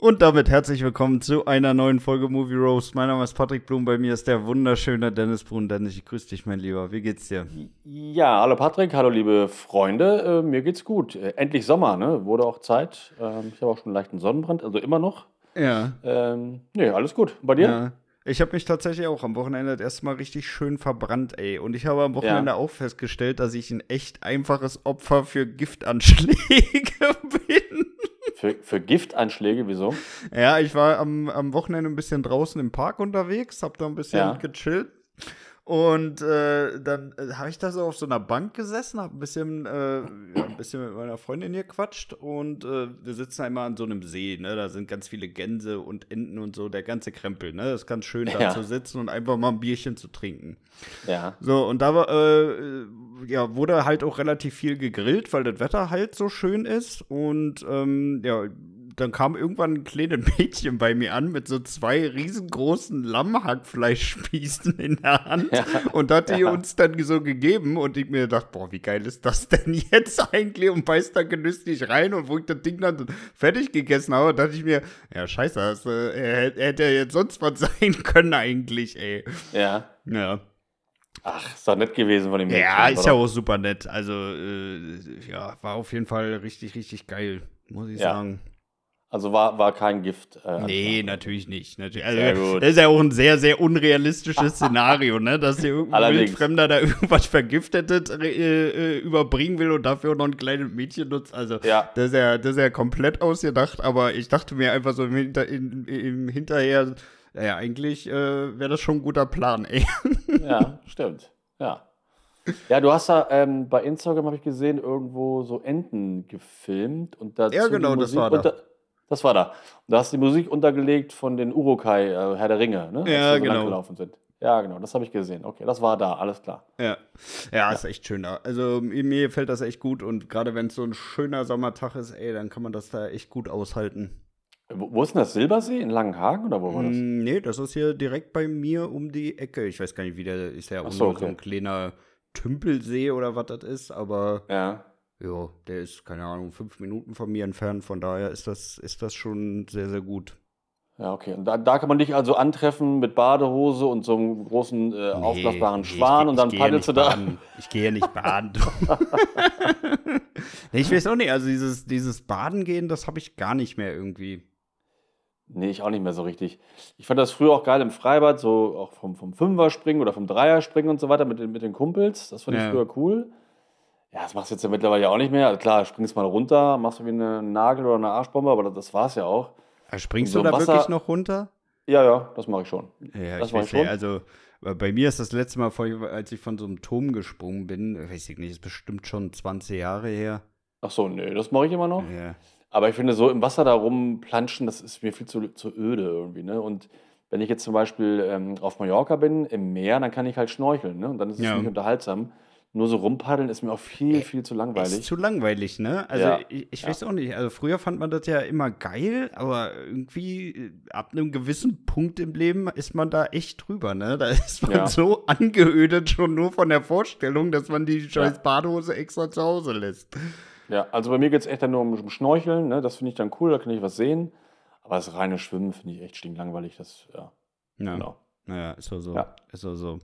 Und damit herzlich willkommen zu einer neuen Folge Movie Roast. Mein Name ist Patrick Blum, bei mir ist der wunderschöne Dennis Brun. Dennis, ich grüße dich, mein Lieber. Wie geht's dir? Ja, hallo Patrick, hallo liebe Freunde. Äh, mir geht's gut. Äh, endlich Sommer, ne? Wurde auch Zeit. Ähm, ich habe auch schon einen leichten Sonnenbrand, also immer noch. Ja. Ähm, nee, alles gut. Bei dir? Ja. Ich habe mich tatsächlich auch am Wochenende das erste Mal richtig schön verbrannt, ey. Und ich habe am Wochenende Ja. auch festgestellt, dass ich ein echt einfaches Opfer für Giftanschläge bin. Für, für Giftanschläge, wieso? Ja, ich war am, am Wochenende ein bisschen draußen im Park unterwegs, hab da ein bisschen Ja. gechillt. Und äh, dann äh, habe ich da so auf so einer Bank gesessen, hab ein bisschen, äh, ja, ein bisschen mit meiner Freundin hier quatscht und äh, wir sitzen einmal an so einem See, ne? Da sind ganz viele Gänse und Enten und so, der ganze Krempel, ne? Das ist ganz schön, da Ja. zu sitzen und einfach mal ein Bierchen zu trinken. Ja. So, und da äh, ja, wurde halt auch relativ viel gegrillt, weil das Wetter halt so schön ist. Und ähm, ja, dann kam irgendwann ein kleines Mädchen bei mir an mit so zwei riesengroßen Lammhackfleischspießen in der Hand. Ja. Und hat die Ja. uns dann so gegeben. Und ich mir gedacht, boah, wie geil ist das denn jetzt eigentlich? Und beißt da genüsslich rein. Und wo ich das Ding dann fertig gegessen habe, dachte ich mir, ja, scheiße, das äh, hätte ja jetzt sonst was sein können eigentlich, ey. Ja. Ja. Ach, ist doch nett gewesen von dem Mädchen. Ja, ist ja oder? auch super nett. Also, äh, ja, war auf jeden Fall richtig, richtig geil, muss ich Ja. sagen. Also war, war kein Gift. Äh, Nee, natürlich nicht. Natürlich. Also, das ist ja auch ein sehr, sehr unrealistisches Szenario, ne? Dass dir irgendein. Wildfremder da irgendwas Vergiftetes äh, äh, überbringen will und dafür auch noch ein kleines Mädchen nutzt. Also, Ja. das, ist ja, das ist ja komplett ausgedacht, aber ich dachte mir einfach so im, Hinter, in, im Hinterher, naja, eigentlich äh, wäre das schon ein guter Plan, ey. Ja, stimmt. Ja. Ja, du hast da ähm, bei Instagram, habe ich gesehen, irgendwo so Enten gefilmt. Und dazu Ja, die genau, das Musik war da. Das war da. Und da hast du die Musik untergelegt von den Urukai, äh, Herr der Ringe, ne? Ja, so genau. langgelaufen sind. Ja, genau, das habe ich gesehen. Okay, das war da, alles klar. Ja. ja, ist echt schön da. Also mir gefällt das echt gut und gerade wenn es so ein schöner Sommertag ist, ey, dann kann man das da echt gut aushalten. Wo, ist denn das? Silbersee in Langenhagen oder wo war das? Mm, nee, das ist hier direkt bei mir um die Ecke. Ich weiß gar nicht, wie der ist ja auch so, nur so okay. ein kleiner Tümpelsee oder was das ist, aber Ja. Ja, der ist, keine Ahnung, fünf Minuten von mir entfernt. Von daher ist das, ist das schon sehr, sehr gut. Ja, okay. Und da, da kann man dich also antreffen mit Badehose und so einem großen äh, aufblasbaren nee, ich Schwan und dann ich geh ja paddelst du da. Ich gehe ja nicht baden. nee, ich weiß auch nicht, also dieses, dieses Baden gehen, das habe ich gar nicht mehr irgendwie. Nee, ich auch nicht mehr so richtig. Ich fand das früher auch geil im Freibad, so auch vom, vom Fünfer-Springen oder vom Dreier-Springen und so weiter mit den, mit den Kumpels. Das fand Ja. ich früher cool. Ja, das machst du jetzt ja mittlerweile ja auch nicht mehr. Also klar, springst mal runter, machst du wie einen Nagel oder eine Arschbombe, aber das, das war's ja auch. Äh, Springst So du da Wasser- wirklich noch runter? Ja, ja, das mache ich schon. Ja, Das ich weiß schon. nicht. Also bei mir ist das letzte Mal, als ich von so einem Turm gesprungen bin, äh, weiß ich nicht, ist bestimmt schon 20 Jahre her. Ach so, nee, das mache ich immer noch. Ja. Aber ich finde, so im Wasser da rumplanschen, das ist mir viel zu, zu öde irgendwie. Ne? Und wenn ich jetzt zum Beispiel ähm, auf Mallorca bin, im Meer, dann kann ich halt schnorcheln. Ne? Und dann ist es Ja. nicht unterhaltsam. Nur so rumpaddeln ist mir auch viel, viel zu Ist langweilig. zu langweilig, ne? Also Ja. ich, ich Ja. weiß auch nicht. Also früher fand man das ja immer geil, aber irgendwie äh, ab einem gewissen Punkt im Leben ist man da echt drüber, ne? Da ist man Ja. so angeödet schon nur von der Vorstellung, dass man die scheiß Badehose extra zu Hause lässt. Ja, also bei mir geht es echt dann nur um, Schnorcheln. Ne? Das finde ich dann cool, da kann ich was sehen. Aber das reine Schwimmen finde ich echt stinklangweilig. Das, ja, Ja. genau. Naja, ist so so. Ja. Ist so so.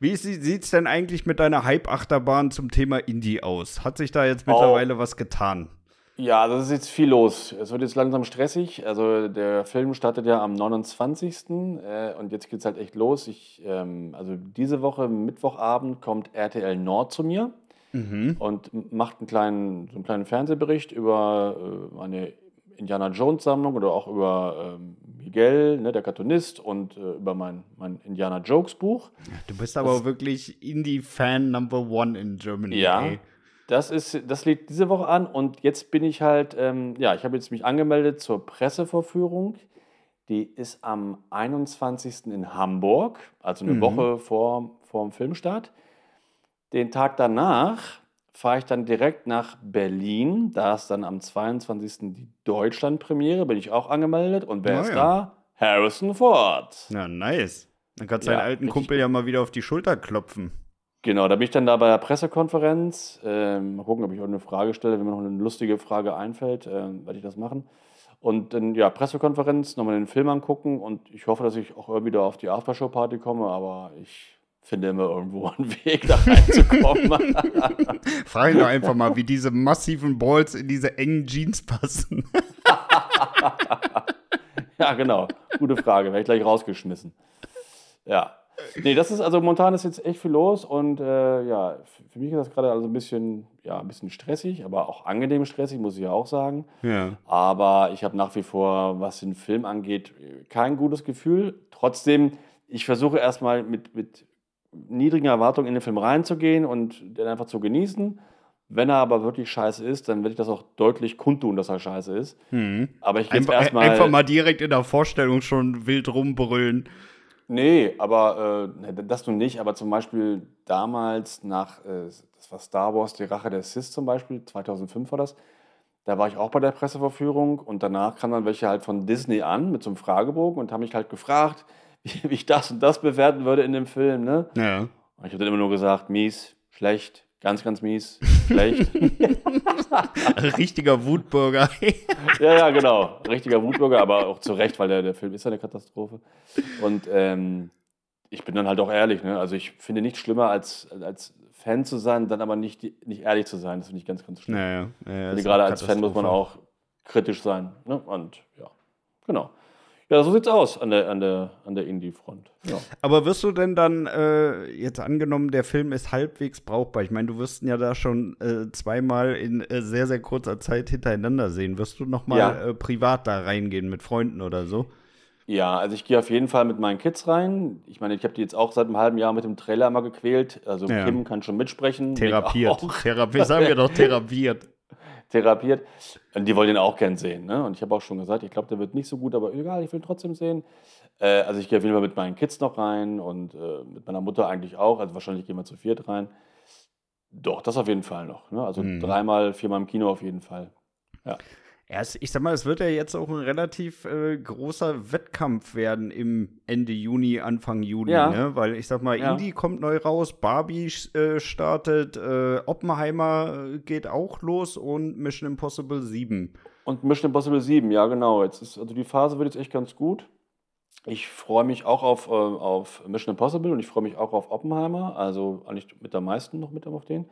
Wie sieht es denn eigentlich mit deiner Hype-Achterbahn zum Thema Indie aus? Hat sich da jetzt Oh. mittlerweile was getan? Ja, das ist jetzt viel los. Es wird jetzt langsam stressig. Also der Film startet ja am 29. Äh, und jetzt geht es halt echt los. Ich, ähm, also diese Woche, Mittwochabend, kommt RTL Nord zu mir Mhm. und macht einen kleinen, so einen kleinen Fernsehbericht über äh, meine Indiana Jones Sammlung oder auch über ähm, Miguel, ne, der Cartoonist, und äh, über mein, mein Indiana Jokes Buch. Du bist aber auch wirklich Indie-Fan Number One in Germany. Ja, ey. das ist, das liegt diese Woche an und jetzt bin ich halt, ähm, ja, ich habe jetzt mich angemeldet zur Pressevorführung. Die ist am 21. in Hamburg, also eine Mhm. Woche vor, vor dem Filmstart. Den Tag danach fahre ich dann direkt nach Berlin. Da ist dann am 22. die Deutschlandpremiere, bin ich auch angemeldet. Und wer Ah, ist ja. da? Harrison Ford. Ja, nice. Dann kannst du Ja, deinen alten Kumpel ja mal wieder auf die Schulter klopfen. Genau, da bin ich dann da bei der Pressekonferenz. Ähm, mal gucken, ob ich auch eine Frage stelle. Wenn mir noch eine lustige Frage einfällt, ähm, werde ich das machen. Und dann, ja, Pressekonferenz, nochmal den Film angucken und ich hoffe, dass ich auch irgendwie da auf die Aftershow-Party komme, aber ich finde immer irgendwo einen Weg, da reinzukommen. Frag ihn doch einfach mal, wie diese massiven Balls in diese engen Jeans passen. ja, genau. Gute Frage. Werde ich gleich rausgeschmissen. Ja. Nee, das ist also momentan ist jetzt echt viel los und äh, ja, für mich ist das gerade also ein bisschen, ja, ein bisschen stressig, aber auch angenehm stressig, muss ich ja auch sagen. Ja. Aber ich habe nach wie vor, was den Film angeht, kein gutes Gefühl. Trotzdem, ich versuche erstmal mit, mit niedrigen Erwartungen in den Film reinzugehen und den einfach zu genießen. Wenn er aber wirklich scheiße ist, dann werde ich das auch deutlich kundtun, dass er scheiße ist. Aber ich gehe jetzt Einfach, erstmal. einfach mal direkt in der Vorstellung schon wild rumbrüllen. Nee, aber äh, ne, das nun nicht. Aber zum Beispiel damals nach, äh, das war Star Wars, die Rache der Sith zum Beispiel, 2005 war das. Da war ich auch bei der Presseverführung und danach kamen dann welche halt von Disney an mit so einem Fragebogen und haben mich halt gefragt, wie, wie ich das und das bewerten würde in dem Film. Ne? Ja. Und ich habe dann immer nur gesagt, mies, schlecht, ganz, ganz mies, schlecht. Richtiger Wutbürger. Ja, ja, genau. Richtiger Wutbürger, aber auch zu Recht, weil der, der Film ist ja eine Katastrophe. Und ähm, ich bin dann halt auch ehrlich. Ne? Also ich finde nichts schlimmer, als, als Fan zu sein, dann aber nicht, nicht ehrlich zu sein. Das finde ich ganz, ganz schlimm. Ich finde, gerade als Fan muss man auch kritisch sein. Ne? Und ja, genau. Ja, so sieht's aus an der, an der, an der Indie-Front. Ja. Aber wirst du denn dann, äh, jetzt angenommen, der Film ist halbwegs brauchbar? Ich meine, du wirst ihn ja da schon äh, zweimal in äh, sehr, sehr kurzer Zeit hintereinander sehen. Wirst du noch mal Ja. äh, privat da reingehen mit Freunden oder so? Ja, also ich gehe auf jeden Fall mit meinen Kids rein. Ich meine, ich habe die jetzt auch seit einem halben Jahr mit dem Trailer mal gequält. Also Ja. Kim kann schon mitsprechen. Therapiert. Therapiert. Sagen wir doch therapiert. Therapiert. Und die wollen den auch gern sehen. Ne? Und ich habe auch schon gesagt, ich glaube, der wird nicht so gut, aber egal, ich will ihn trotzdem sehen. Äh, also ich gehe auf jeden Fall mit meinen Kids noch rein und äh, mit meiner Mutter eigentlich auch. Also wahrscheinlich gehen wir zu viert rein. Doch, das auf jeden Fall noch. Ne? Also Mhm. dreimal, viermal im Kino auf jeden fall. Ja, es- ich sag mal, es wird ja jetzt auch ein relativ äh, großer Wettkampf werden im Ende Juni, Anfang Juli, Ja. ne? Weil ich sag mal, Ja. Indie kommt neu raus, Barbie äh, startet, äh, Oppenheimer äh, geht auch los und Mission Impossible 7. Und Mission Impossible 7, ja genau. Jetzt ist, also die Phase wird jetzt echt ganz gut. Ich freue mich auch auf, äh, auf Mission Impossible und ich freue mich auch auf Oppenheimer. Also eigentlich mit der meisten noch mit auf den.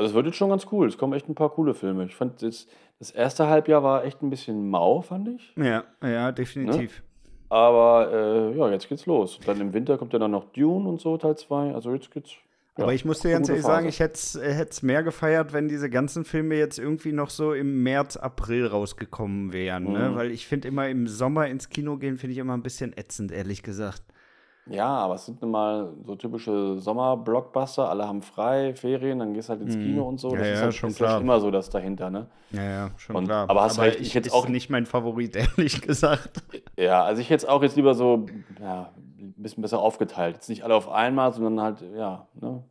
Also es wird jetzt schon ganz cool. Es kommen echt ein paar coole Filme. Ich fand das, das erste Halbjahr war echt ein bisschen mau, fand ich. Ja, ja, definitiv. Aber äh, ja, jetzt geht's los. Und dann im Winter kommt ja dann noch Dune und so, Teil 2. Also jetzt geht's. ja, Aber ich muss dir ganz ehrlich sagen, ich hätte es mehr gefeiert, wenn diese ganzen Filme jetzt irgendwie noch so im März, April rausgekommen wären. Ne? Mhm. Weil ich finde immer im Sommer ins Kino gehen, finde ich immer ein bisschen ätzend, ehrlich gesagt. Ja, aber es sind nun mal so typische Sommer-Blockbuster. Alle haben frei, Ferien, dann gehst du halt ins Kino und so. Mhm. Ja, Das ist ja, halt, schon ist halt klar. immer so das dahinter, ne? Ja, ja, schon Und- klar. aber hast recht, ich ist auch- nicht mein Favorit, ehrlich gesagt. Ja, also ich hätte es auch jetzt lieber so ja, ein bisschen besser aufgeteilt. Jetzt nicht alle auf einmal, sondern halt, ja, ne?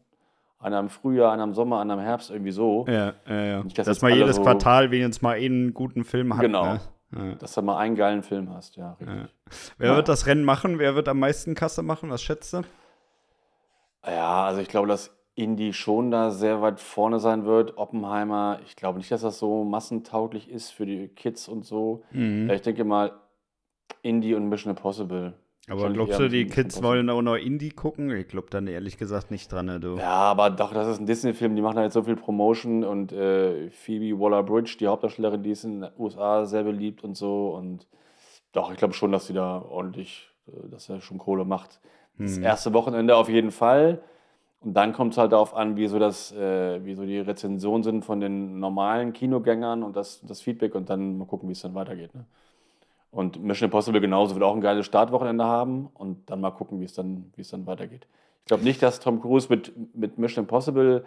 Einer im Frühjahr, einer im Sommer, einer im Herbst, irgendwie so. Ja, ja, ja. Nicht, dass Dass jetzt man jedes so- Quartal wenigstens mal einen guten Film hat. Genau. Ne? Ja. Dass du mal einen geilen Film hast, ja, richtig. Wer wird das Rennen machen? Wer wird am meisten Kasse machen? Was schätzt du? Ja, also ich glaube, dass Indie schon da sehr weit vorne sein wird. Oppenheimer, ich glaube nicht, dass das so massentauglich ist für die Kids und so. Mhm. Ja, ich denke mal, Indie und Mission Impossible. Aber glaubst du, die Kids wollen auch noch Indie gucken? Ich glaube dann ehrlich gesagt nicht dran, ne, du. Ja, aber doch, das ist ein Disney-Film, die machen da jetzt so viel Promotion und äh, Phoebe Waller-Bridge, die Hauptdarstellerin, die ist in den USA sehr beliebt und so und doch, ich glaube schon, dass sie da ordentlich, äh, dass er schon Kohle macht. Das Hm. erste Wochenende auf jeden Fall und dann kommt es halt darauf an, wie so, das, äh, wie so die Rezensionen sind von den normalen Kinogängern und das, das Feedback und dann mal gucken, wie es dann weitergeht. Ne? Und Mission Impossible genauso wird auch ein geiles Startwochenende haben und dann mal gucken, wie es dann, wie es dann weitergeht. Ich glaube nicht, dass Tom Cruise mit, mit Mission Impossible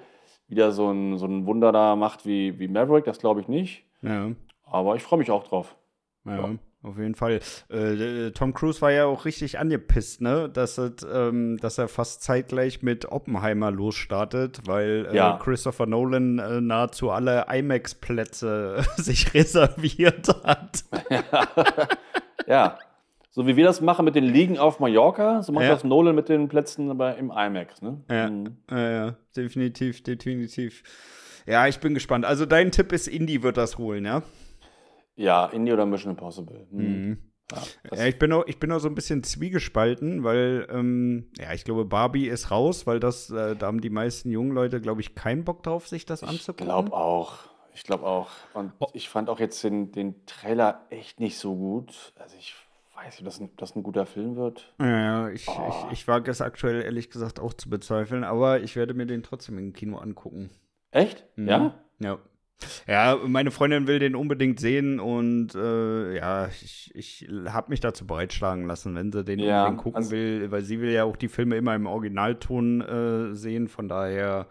wieder so ein, so ein Wunder da macht wie, wie Maverick, das glaube ich nicht. Ja. Aber ich freue mich auch drauf. Ja. Ja. Auf jeden Fall. Äh, Tom Cruise war ja auch richtig angepisst, ne? Dass, es, ähm, dass er fast zeitgleich mit Oppenheimer losstartet, weil äh, Ja. Christopher Nolan äh, nahezu alle IMAX-Plätze sich reserviert hat. Ja. So wie wir das machen mit den Ligen auf Mallorca, so macht Ja. das Nolan mit den Plätzen im IMAX, ne? Ja, Mhm. ja, ja, definitiv, definitiv. Ja, ich bin gespannt. Also dein Tipp ist, Indie wird das holen, ja? Ja, Indie oder Mission Impossible. Mhm. Ja, das, Ja, ich bin auch, ich bin auch so ein bisschen zwiegespalten, weil, ähm, ja, ich glaube, Barbie ist raus, weil das, äh, da haben die meisten jungen Leute, glaube ich, keinen Bock drauf, sich das ich anzugucken. glaube auch. Ich glaube auch. Und Oh. ich fand auch jetzt den, den Trailer echt nicht so gut. Also ich weiß nicht, ob das ein, ob das ein guter Film wird. Ja, ja, ich, Oh. ich, ich wage es aktuell ehrlich gesagt auch zu bezweifeln, aber ich werde mir den trotzdem im Kino angucken. Echt? Mhm. Ja? Ja. Ja, meine Freundin will den unbedingt sehen und äh, ja, ich, ich habe mich dazu breitschlagen lassen, wenn sie den Ja, unbedingt gucken also- will, weil sie will ja auch die Filme immer im Originalton äh, sehen, von daher,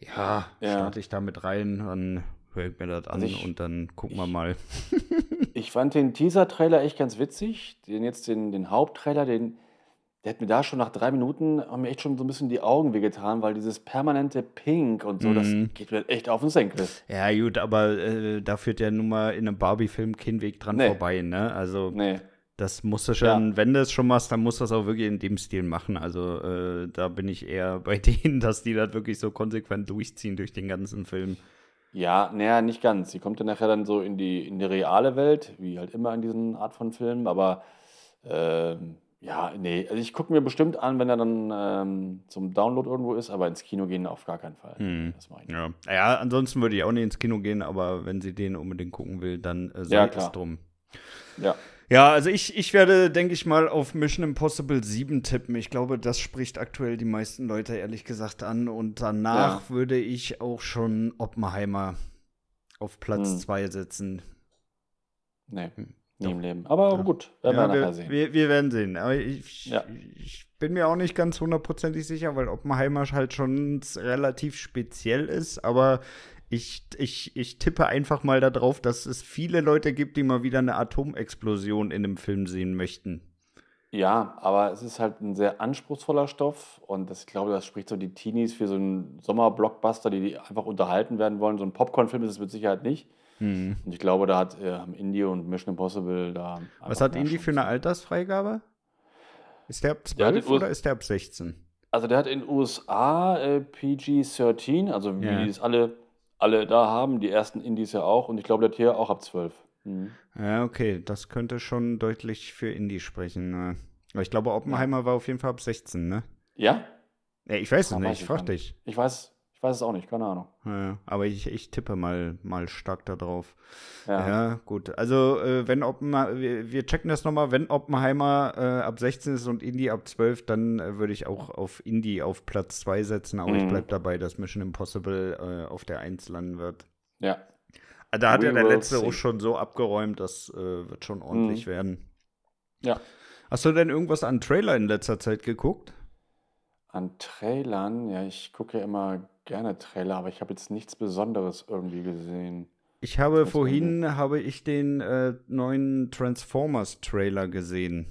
ja, Ja. starte ich da mit rein, dann höre ich mir das an Also ich- und dann gucken wir ich- mal. Ich fand den Teaser-Trailer echt ganz witzig. Den jetzt den, den Haupttrailer, den, der hat mir da schon nach drei Minuten haben mir echt schon so ein bisschen die Augen wehgetan, weil dieses permanente Pink und so, Mhm. das geht mir echt auf den Senkel. Ja, gut, aber äh, da führt ja nun mal in einem Barbie-Film kein Weg dran Nee. vorbei, ne? Also Nee. Das musst du schon, wenn du es schon machst, dann musst du das auch wirklich in dem Stil machen. Also äh, da bin ich eher bei denen, dass die das wirklich so konsequent durchziehen durch den ganzen Film. Ja, naja, nicht ganz. Sie kommt dann nachher dann so in die, in die reale Welt, wie halt immer in diesen Art von Filmen, aber ähm, ja, nee, also ich gucke mir bestimmt an, wenn er dann ähm, zum Download irgendwo ist, aber ins Kino gehen auf gar keinen Fall. Hm. Das mache ich nicht. Ja. ja, ansonsten würde ich auch nicht ins Kino gehen, aber wenn sie den unbedingt gucken will, dann äh, sei Ja, es drum. Ja. Ja, also ich, ich werde, denke ich mal, auf Mission Impossible 7 tippen. Ich glaube, das spricht aktuell die meisten Leute ehrlich gesagt an. Und danach würde ich auch schon Oppenheimer auf Platz Hm. 2 setzen. Nee, Hm. Nie im Leben. Aber Ja. gut, werden wir Ja, nachher wir, sehen. wir, wir werden sehen. Aber ich, Ja. ich bin mir auch nicht ganz hundertprozentig sicher, weil Oppenheimer halt schon relativ speziell ist. Aber ich, ich, ich tippe einfach mal darauf, dass es viele Leute gibt, die mal wieder eine Atomexplosion in einem Film sehen möchten. Ja, aber es ist halt ein sehr anspruchsvoller Stoff und das, ich glaube, das spricht so die Teenies für so einen Sommerblockbuster, die, die einfach unterhalten werden wollen. So ein Popcorn-Film ist es mit Sicherheit nicht. Und ich glaube, da hat, äh, haben Indie und Mission Impossible da. Was hat Indie für eine Altersfreigabe? Ist der ab Der hat 12 in US oder ist der ab 16? Also der hat in den USA äh, PG-13, also wie Ja. die es alle, alle da haben, die ersten Indies ja auch und ich glaube, der hat hier auch ab 12. Mhm. Ja, okay, das könnte schon deutlich für Indie sprechen. ne? Aber ich glaube, Oppenheimer war auf jeden Fall ab 16, ne? Ja? Ja, ich weiß es nicht, ich ich frag gar dich. Ich weiß, ich weiß es auch nicht, keine Ahnung. Ja, aber ich, ich tippe mal, mal stark da drauf. Ja. Ja, gut. Also, äh, wenn Oppenheimer, wir, wir checken das nochmal, wenn Oppenheimer äh, ab 16 ist und Indie ab 12, dann äh, würde ich auch auf Indie auf Platz 2 setzen, aber ich Mhm. bleib dabei, dass Mission Impossible äh, auf der 1 landen wird. ja. Ah, Da hat We ja der letzte see. auch schon so abgeräumt, das äh, wird schon ordentlich Mhm. werden. Ja. Hast du denn irgendwas an Trailer in letzter Zeit geguckt? An Trailern, ja, ich gucke ja immer gerne Trailer, aber ich habe jetzt nichts Besonderes irgendwie gesehen. Ich habe Jetzt vorhin habe ich den äh, neuen Transformers-Trailer gesehen.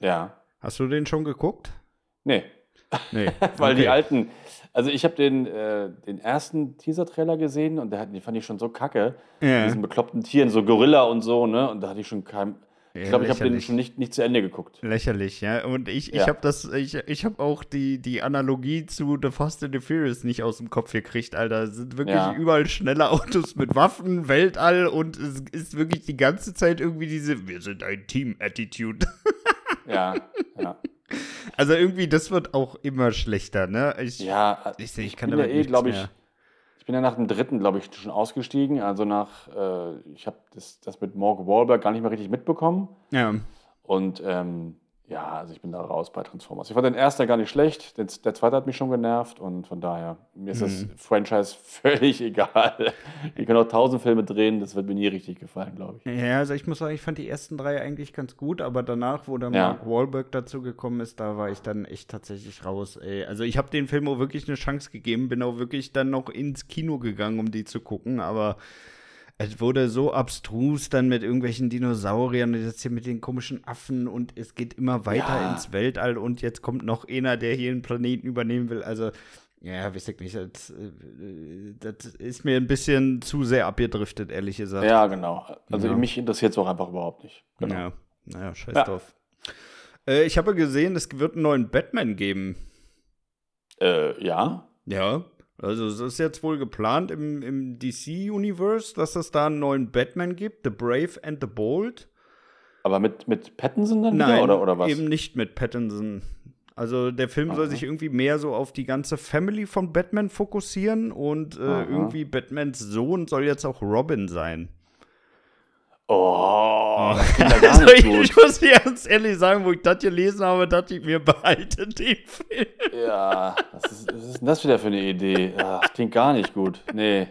Ja. Hast du den schon geguckt? Nee, Nee. weil die okay. alten, also ich habe den, äh, den ersten Teaser-Trailer gesehen und der hat, den fand ich schon so kacke. Mit Ja. diesen bekloppten Tieren, so Gorilla und so, ne? Und da hatte ich schon kein. Ich Ja, glaube, ich habe den schon nicht, nicht zu Ende geguckt. Lächerlich, ja. Und ich, ich Ja. habe das, ich, ich habe auch die, die Analogie zu The Fast and the Furious nicht aus dem Kopf gekriegt, Alter. Es sind wirklich Ja. überall schnelle Autos mit Waffen, Weltall und es ist wirklich die ganze Zeit irgendwie diese Wir sind ein Team-Attitude. Ja, ja. Also irgendwie, das wird auch immer schlechter, ne? Ich, Ja, ich, ich kann bin ja damit eh, glaube ich, mehr. Ich bin ja nach dem dritten, glaube ich, schon ausgestiegen. Also nach, äh, ich habe das, das mit Morgan Wahlberg gar nicht mehr richtig mitbekommen. Ja. Und ähm, ja, also ich bin da raus bei Transformers. Ich fand den ersten gar nicht schlecht, den, der zweite hat mich schon genervt und von daher, mir ist das Mhm. Franchise völlig egal. Ich kann auch tausend Filme drehen, das wird mir nie richtig gefallen, glaube ich. Ja, also ich muss sagen, ich fand die ersten drei eigentlich ganz gut, aber danach, wo dann Ja. Mark Wahlberg dazu gekommen ist, da war ich dann echt tatsächlich raus, ey. Also ich habe dem Film auch wirklich eine Chance gegeben, bin auch wirklich dann noch ins Kino gegangen, um die zu gucken, aber es wurde so abstrus dann mit irgendwelchen Dinosauriern und jetzt hier mit den komischen Affen und es geht immer weiter Ja. ins Weltall und jetzt kommt noch einer, der hier einen Planeten übernehmen will. Also, ja, weiß ich nicht. Das, äh, das ist mir ein bisschen zu sehr abgedriftet, ehrlich gesagt. Ja, genau. Also Ja. mich interessiert es auch einfach überhaupt nicht. Genau. Ja, naja, scheiß Ja. drauf. Äh, ich habe gesehen, es wird einen neuen Batman geben. Äh, ja. Ja, also es ist jetzt wohl geplant im, im DC-Universe, dass es da einen neuen Batman gibt, The Brave and the Bold. Aber mit, mit Pattinson dann Nein, wieder oder, oder was? eben nicht mit Pattinson. Also der Film soll Aha. sich irgendwie mehr so auf die ganze Family von Batman fokussieren und äh, irgendwie Batmans Sohn soll jetzt auch Robin sein. Oh, das klingt ja gar Also nicht ich, gut. ich muss dir ganz ehrlich sagen, wo ich das gelesen habe, dachte ich mir, behalte den Film. Ja, was ist, was ist denn das wieder für eine Idee? Ja, das klingt gar nicht gut. Nee.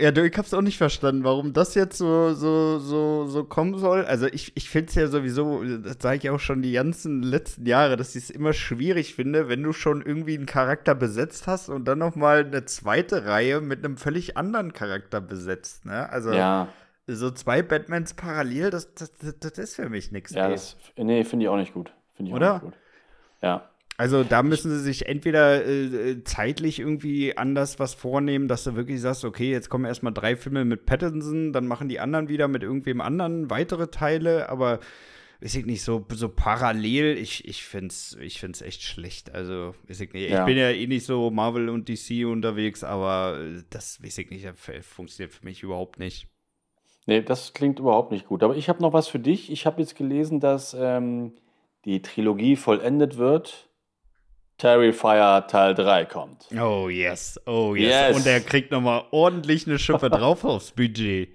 Ja, du, ich hab's auch nicht verstanden, warum das jetzt so, so, so, so kommen soll. Also ich, ich finde es ja sowieso, das sage ich auch schon die ganzen letzten Jahre, dass ich es immer schwierig finde, wenn du schon irgendwie einen Charakter besetzt hast und dann noch mal eine zweite Reihe mit einem völlig anderen Charakter besetzt. Ne? Also Ja, so zwei Batmans parallel, das, das, das, das ist für mich nichts. ja, das, nee, finde ich auch nicht gut. Finde ich Oder? auch nicht gut. Ja. Also da müssen sie sich entweder äh, zeitlich irgendwie anders was vornehmen, dass du wirklich sagst, okay, jetzt kommen erstmal drei Filme mit Pattinson, dann machen die anderen wieder mit irgendwem anderen weitere Teile, aber weiß ich nicht, so, so parallel, ich, ich find's, ich find's echt schlecht. Also, weiß ich nicht, Ja. ich bin ja eh nicht so Marvel und DC unterwegs, aber das weiß ich nicht, das funktioniert für mich überhaupt nicht. Nee, das klingt überhaupt nicht gut. Aber ich habe noch was für dich. Ich habe jetzt gelesen, dass ähm, die Trilogie vollendet wird. Terrifier Teil 3 kommt. Oh yes, oh yes. Yes. Und er kriegt noch mal ordentlich eine Schippe drauf aufs Budget.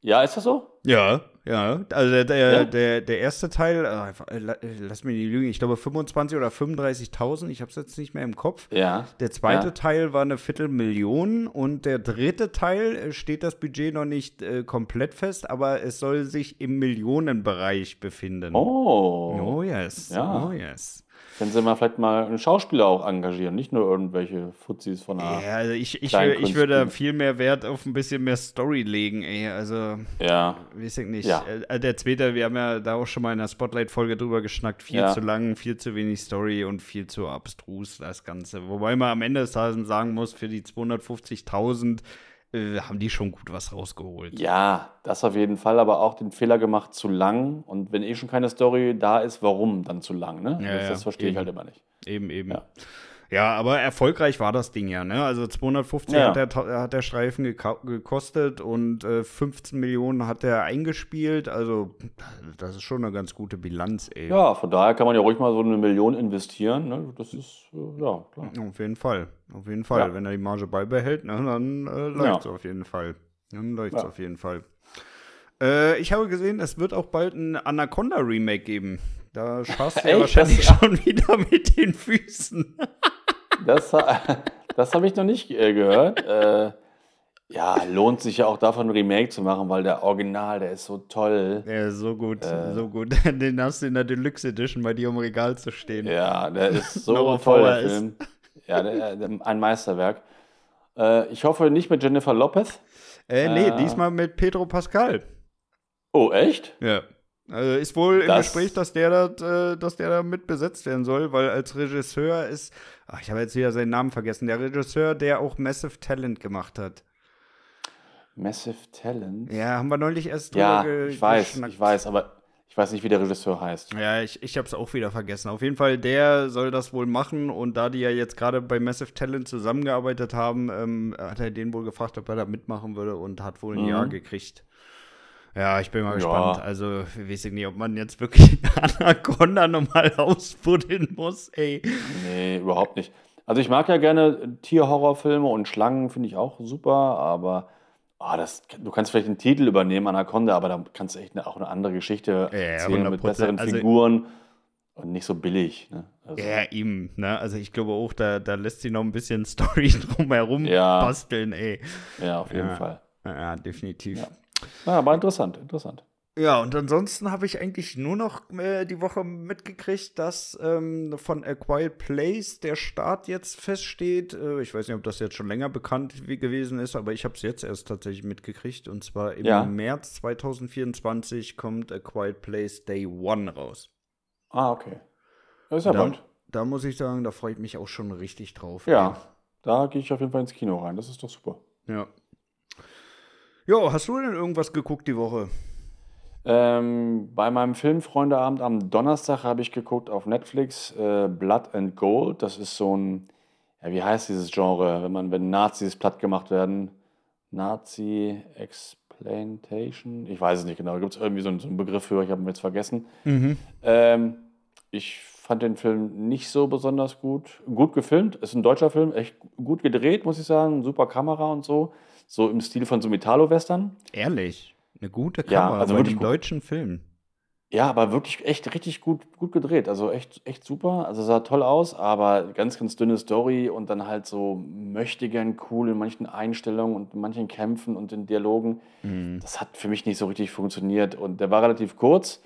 Ja, ist das so? Ja, ja. Also der, der, Ja? der, der erste Teil, äh, äh, äh, lass mich nicht lügen, ich glaube 25 oder 35.000, ich habe es jetzt nicht mehr im Kopf. Ja. Der zweite Ja. Teil war eine Viertelmillion und der dritte Teil steht das Budget noch nicht äh, komplett fest, aber es soll sich im Millionenbereich befinden. Oh. Oh yes, Ja. oh yes. Können Sie mal vielleicht mal einen Schauspieler auch engagieren, nicht nur irgendwelche Fuzis von der. Ja, also ich, ich, ich würde viel mehr Wert auf ein bisschen mehr Story legen, ey. Also, Ja. weiß ich nicht. Ja. Äh, der zweite, wir haben ja da auch schon mal in der Spotlight-Folge drüber geschnackt, viel Ja. zu lang, viel zu wenig Story und viel zu abstrus, das Ganze. Wobei man am Ende des Tages sagen muss, für die 250.000 äh, haben die schon gut was rausgeholt. Ja, das auf jeden Fall, aber auch den Fehler gemacht, zu lang. Und wenn eh schon keine Story da ist, warum dann zu lang, ne? Ja, das, das verstehe ich eben. halt immer nicht. Eben, eben. Ja. Ja. aber erfolgreich war das Ding ja, ne? Also 250 Ja. hat, der, hat der Streifen gekostet und äh, 15 Millionen hat er eingespielt. Also, das ist schon eine ganz gute Bilanz, ey. Ja, von daher kann man ja ruhig mal so eine Million investieren. Ne? Das ist, äh, ja, klar. Auf jeden Fall. Auf jeden Fall. Ja. Wenn er die Marge beibehält, ne, dann äh, läuft es auf jeden Fall. Dann läuft es Ja. auf jeden Fall. Äh, ich habe gesehen, es wird auch bald ein Anaconda-Remake geben. Da schaust du ja wahrscheinlich schon wieder mit den Füßen. Das, das habe ich noch nicht äh, gehört. Äh, ja, lohnt sich ja auch davon ein Remake zu machen, weil der Original, der ist so toll. Ja, so gut, Äh. so gut. Den hast du in der Deluxe Edition bei dir im Regal zu stehen. Ja, der ist so toll, der. Film. Ja, der, der, ein Meisterwerk. Äh, ich hoffe nicht mit Jennifer Lopez. Äh, nee, Äh. diesmal mit Pedro Pascal. Oh, echt? Ja. Also ist wohl im Das- Gespräch, dass der, da, äh, dass der da mit besetzt werden soll, weil als Regisseur ist, ach, ich habe jetzt wieder seinen Namen vergessen, der Regisseur, der auch Massive Talent gemacht hat. Massive Talent. Ja, haben wir neulich erst Ja, ge- ich weiß, geschnackt. ich weiß, aber ich weiß nicht, wie der Regisseur heißt. Ja, ich, ich habe es auch wieder vergessen. Auf jeden Fall, der soll das wohl machen und da die ja jetzt gerade bei Massive Talent zusammengearbeitet haben, ähm, hat er den wohl gefragt, ob er da mitmachen würde und hat wohl ein Mhm. Ja gekriegt. Ja, ich bin mal Ja. gespannt. Also, ich weiß nicht, ob man jetzt wirklich Anaconda nochmal ausbuddeln muss, ey. Nee, überhaupt nicht. Also ich mag ja gerne Tierhorrorfilme und Schlangen finde ich auch super, aber ah, das, du kannst vielleicht den Titel übernehmen, Anaconda, aber da kannst du echt eine, auch eine andere Geschichte Ja, erzählen mit 100%. besseren Also- Figuren und nicht so billig. Ne? Also, Ja, ihm, ne? Also ich glaube auch, da, da lässt sie noch ein bisschen Story drumherum Ja. basteln, ey. ja, auf jeden Ja. Fall. Ja, definitiv. Ja. Ja, aber interessant, interessant. Ja, und ansonsten habe ich eigentlich nur noch äh, die Woche mitgekriegt, dass ähm, von A Quiet Place der Start jetzt feststeht. Äh, ich weiß nicht, ob das jetzt schon länger bekannt wie gewesen ist, aber ich habe es jetzt erst tatsächlich mitgekriegt. Und zwar im Ja. März 2024 kommt A Quiet Place Day One raus. Ah, okay. Das ist ja Da, bald. da muss ich sagen, da freue ich mich auch schon richtig drauf. Ja, da gehe ich auf jeden Fall ins Kino rein. Das ist doch super. Ja. Jo, hast du denn irgendwas geguckt die Woche? Ähm, bei meinem Filmfreundeabend am Donnerstag habe ich geguckt auf Netflix äh, Blood and Gold. Das ist so ein, ja, wie heißt dieses Genre, wenn man, wenn Nazis platt gemacht werden? Nazi Explantation? Ich weiß es nicht genau. Da gibt es irgendwie so einen, so einen Begriff für, ich habe ihn jetzt vergessen. Ähm, ich fand den Film nicht so besonders gut. Gut gefilmt, ist ein deutscher Film, echt gut gedreht, muss ich sagen. Super Kamera und so. So im Stil von so Metalo-Western. Ehrlich? Eine gute Ja, Kamera also bei wirklich gut. deutschen Film. Ja, aber wirklich echt richtig gut, gut gedreht. Also echt, echt super. Also sah toll aus, aber ganz, ganz dünne Story und dann halt so möchte gern cool in manchen Einstellungen und in manchen Kämpfen und in Dialogen. Das hat für mich nicht so richtig funktioniert. Und der war relativ kurz,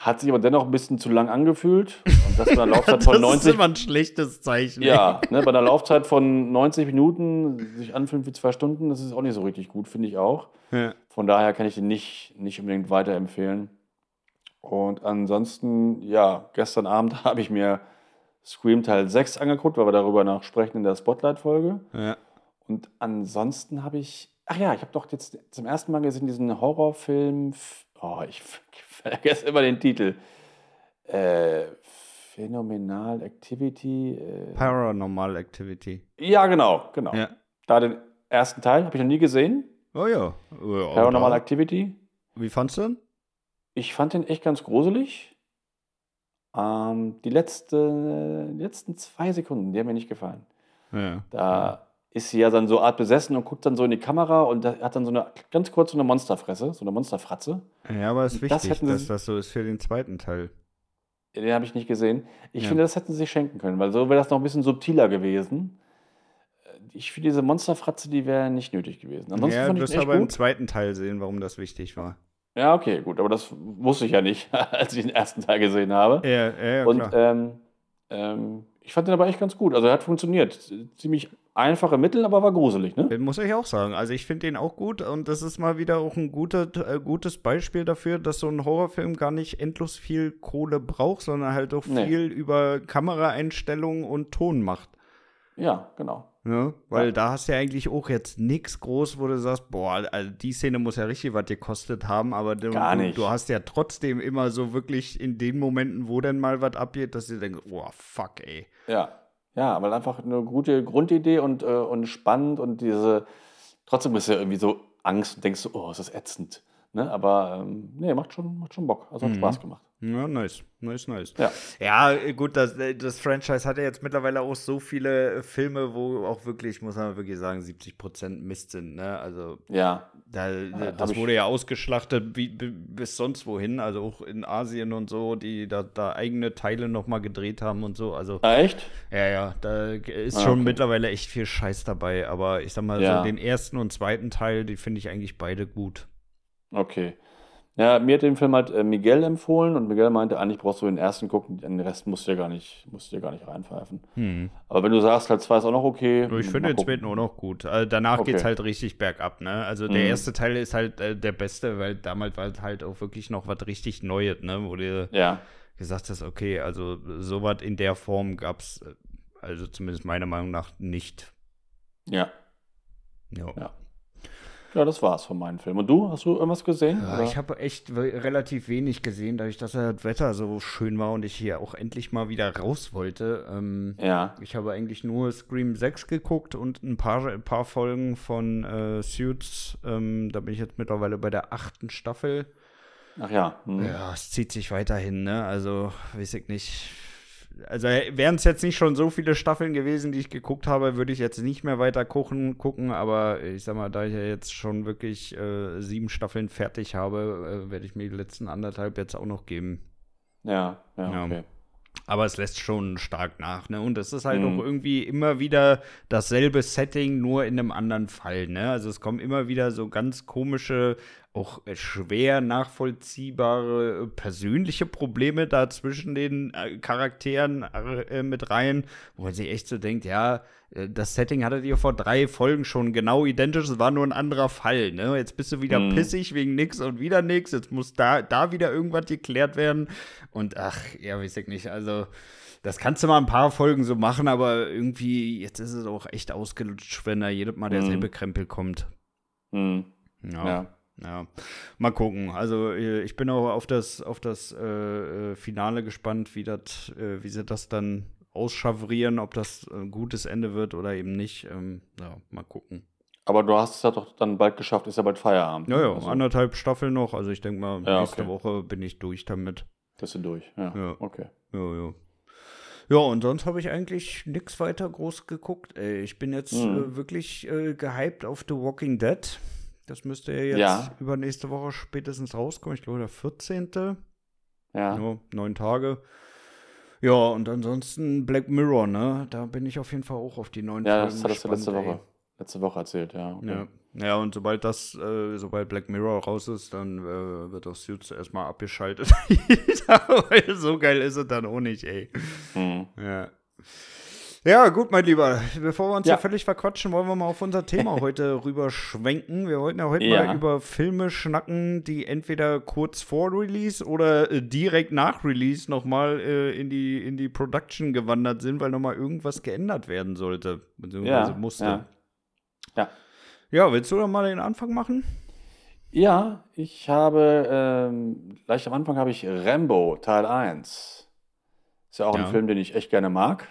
hat sich aber dennoch ein bisschen zu lang angefühlt. Und das bei einer Laufzeit von 90 ein schlechtes Zeichen. ja, ne, bei einer Laufzeit von 90 Minuten sich anfühlen wie zwei Stunden, das ist auch nicht so richtig gut, finde ich auch. Ja. Von daher kann ich den nicht, nicht unbedingt weiterempfehlen. Und ansonsten, ja, gestern Abend habe ich mir Scream Teil 6 angeguckt, weil wir darüber noch sprechen in der Spotlight-Folge. Ja. Und ansonsten habe ich, ach ja, ich habe doch jetzt zum ersten Mal gesehen diesen Horrorfilm, oh, ich vergesse immer den Titel. Äh, Phänomenal Activity. Äh, Paranormal Activity. ja, genau, genau. Ja. Da den ersten Teil habe ich noch nie gesehen. Oh ja. ja Paranormal Activity. Wie fandst du den? Ich fand den echt ganz gruselig. Ähm, die, letzte, die letzten zwei Sekunden, die haben mir nicht gefallen. Ja. Da ist sie ja dann so Art besessen und guckt dann so in die Kamera und hat dann so eine ganz kurz so eine Monsterfresse, so eine Monsterfratze. Ja, aber es ist Das wichtig, sie- dass das so ist für den zweiten Teil. Den habe ich nicht gesehen. Ich Ja. finde, das hätten sie sich schenken können, weil so wäre das noch ein bisschen subtiler gewesen. Ich finde, diese Monsterfratze, die wäre nicht nötig gewesen. Ansonsten ja, fand du ich wirst aber im gut. zweiten Teil sehen, warum das wichtig war. Ja, okay, gut, aber das wusste ich ja nicht, als ich den ersten Teil gesehen habe. Ja, ja, Und klar. ähm, ähm, ich fand den aber echt ganz gut. Also er hat funktioniert. Ziemlich einfache Mittel, aber war gruselig, ne? Muss ich auch sagen. Also ich finde den auch gut und das ist mal wieder auch ein guter, äh, gutes Beispiel dafür, dass so ein Horrorfilm gar nicht endlos viel Kohle braucht, sondern halt auch Nee. viel über Kameraeinstellungen und Ton macht. Ja, genau. Ne? Weil Ja. da hast du ja eigentlich auch jetzt nichts groß, wo du sagst, boah, also die Szene muss ja richtig was gekostet haben, aber du, du, du hast ja trotzdem immer so wirklich in den Momenten, wo dann mal was abgeht, dass du denkst, oh fuck, ey. Ja. Ja, weil einfach eine gute Grundidee und, äh, und spannend und diese, trotzdem ist ja irgendwie so Angst und denkst so, oh, ist das ätzend. Ne? Aber ähm, nee, macht schon, macht schon Bock. Also hat Mhm. Spaß gemacht. Ja, nice, nice, nice. Ja. Ja, äh, gut, das, äh, das Franchise hat ja jetzt mittlerweile auch so viele äh, Filme, wo auch wirklich, muss man wirklich sagen, 70% Mist sind, ne? Also Ja. da, hab das wurde ja ausgeschlachtet wie, bi- bis sonst wohin, also auch in Asien und so, die da, da eigene Teile nochmal gedreht haben und so. Also Ah, echt? ja, ja, da ist Ah, schon okay. mittlerweile echt viel Scheiß dabei, aber ich sag mal Ja. so, den ersten und zweiten Teil, die finde ich eigentlich beide gut. Okay. Ja, mir hat den Film halt äh, Miguel empfohlen und Miguel meinte, eigentlich brauchst du den ersten gucken, den Rest musst du ja gar nicht, musst du ja gar nicht reinpfeifen. Aber wenn du sagst, halt zwei ist auch noch okay. Ich finde den zweiten auch noch gut. Also danach Okay. geht's halt richtig bergab, ne? Also der Mhm. erste Teil ist halt äh, der beste, weil damals war es halt auch wirklich noch was richtig Neues, ne? Wo du Ja, gesagt hast, okay, also sowas in der Form gab's, äh, also zumindest meiner Meinung nach nicht. ja. Ja. Ja. Ja, das war's von meinen Filmen. Und du, hast du irgendwas gesehen? Ja, ich habe echt relativ wenig gesehen, dadurch, dass das Wetter so schön war und ich hier auch endlich mal wieder raus wollte. Ähm, ja. Ich habe eigentlich nur Scream 6 geguckt und ein paar, ein paar Folgen von äh, Suits. Ähm, da bin ich jetzt mittlerweile bei der achten Staffel. Ach ja. Hm. Ja, es zieht sich weiterhin, ne? Also, weiß ich nicht. Also, wären es jetzt nicht schon so viele Staffeln gewesen, die ich geguckt habe, würde ich jetzt nicht mehr weiter gucken, gucken. Aber ich sag mal, da ich ja jetzt schon wirklich äh, sieben Staffeln fertig habe, äh, werde ich mir die letzten anderthalb jetzt auch noch geben. Ja, ja, Ja. Aber es lässt schon stark nach, ne? Und es ist halt Mhm. auch irgendwie immer wieder dasselbe Setting, nur in einem anderen Fall, ne? Also es kommen immer wieder so ganz komische auch schwer nachvollziehbare persönliche Probleme da zwischen den äh, Charakteren äh, mit rein, wo man sich echt so denkt, ja, das Setting hattet ihr vor drei Folgen schon genau identisch, es war nur ein anderer Fall, ne? Jetzt bist du wieder mhm. pissig wegen nix und wieder nix, jetzt muss da, da wieder irgendwas geklärt werden und ach, ja, weiß ich nicht, also das kannst du mal ein paar Folgen so machen, aber irgendwie, jetzt ist es auch echt ausgelutscht, wenn da jedes Mal derselbe mhm. Krempel kommt. Mhm. Ja. ja. Ja, mal gucken. Also äh, ich bin auch auf das, auf das äh, äh, Finale gespannt, wie, dat, äh, wie sie das dann ausschavrieren, ob das ein gutes Ende wird oder eben nicht. Ähm, ja, mal gucken. Aber du hast es ja doch dann bald geschafft, ist ja bald Feierabend. Ja, ja, also. anderthalb Staffeln noch. Also ich denke mal, ja, nächste okay. Woche bin ich durch damit. Bist du durch, ja. ja. Okay. Ja, ja. Ja, und sonst habe ich eigentlich nichts weiter groß geguckt. Ey, ich bin jetzt mhm. äh, wirklich äh, gehypt auf The Walking Dead. Das müsste ja jetzt ja. übernächste Woche spätestens rauskommen. Ich glaube, der 14. Ja. Nur neun Tage. Ja, und ansonsten Black Mirror, ne? Da bin ich auf jeden Fall auch auf die neuen Ja, Folgen das hattest du letzte Woche, letzte Woche erzählt, ja. Okay. Ja. Ja, und sobald das, äh, sobald Black Mirror raus ist, dann äh, wird das Suits erstmal abgeschaltet. so geil ist es dann auch nicht, ey. Mhm. Ja. Ja, gut, mein Lieber. Bevor wir uns ja. hier völlig verquatschen, wollen wir mal auf unser Thema heute rüberschwenken. Wir wollten ja heute ja. mal über Filme schnacken, die entweder kurz vor Release oder äh, direkt nach Release nochmal äh, in, die, in die Production gewandert sind, weil nochmal irgendwas geändert werden sollte, beziehungsweise ja, musste. Ja. ja. Ja, willst du dann mal den Anfang machen? Ja, ich habe, ähm, gleich am Anfang habe ich Rambo Teil 1. Ist ja auch ein Film, den ich echt gerne mag.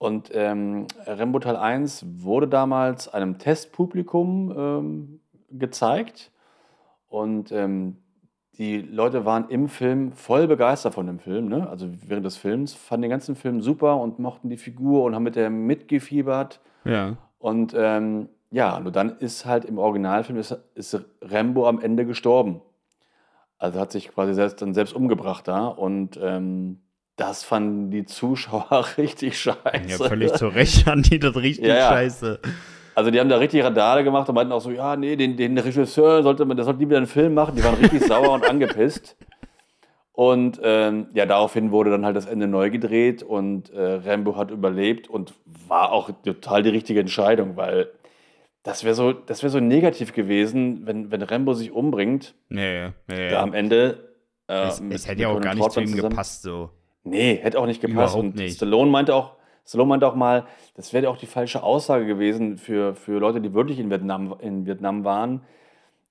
Und ähm, Rambo Teil 1 wurde damals einem Testpublikum ähm, gezeigt. Und ähm, die Leute waren im Film voll begeistert von dem Film. Ne? Also während des Films fanden den ganzen Film super und mochten die Figur und haben mit der mitgefiebert. Ja. Und ähm, ja, nur dann ist halt im Originalfilm ist, ist Rambo am Ende gestorben. Also hat sich quasi selbst, dann selbst umgebracht da. Und ähm, das fanden die Zuschauer richtig scheiße. Ja, völlig zu Recht fanden die das richtig ja, ja. scheiße. Also die haben da richtig Radale gemacht und meinten auch so, ja, nee, den, den Regisseur sollte man, der sollte lieber einen Film machen. Die waren richtig sauer und angepisst. Und ähm, ja, daraufhin wurde dann halt das Ende neu gedreht und äh, Rambo hat überlebt und war auch total die richtige Entscheidung, weil das wäre so, wär so negativ gewesen, wenn, wenn Rambo sich umbringt. Nee, nee. Da am Ende. Äh, es, es hätte ja auch gar nicht zu ihm gepasst, so. Nee, hätte auch nicht gepasst. Überhaupt nicht. Stallone meinte auch, Stallone meinte auch mal, das wäre auch die falsche Aussage gewesen für, für Leute, die wirklich in Vietnam, in Vietnam waren,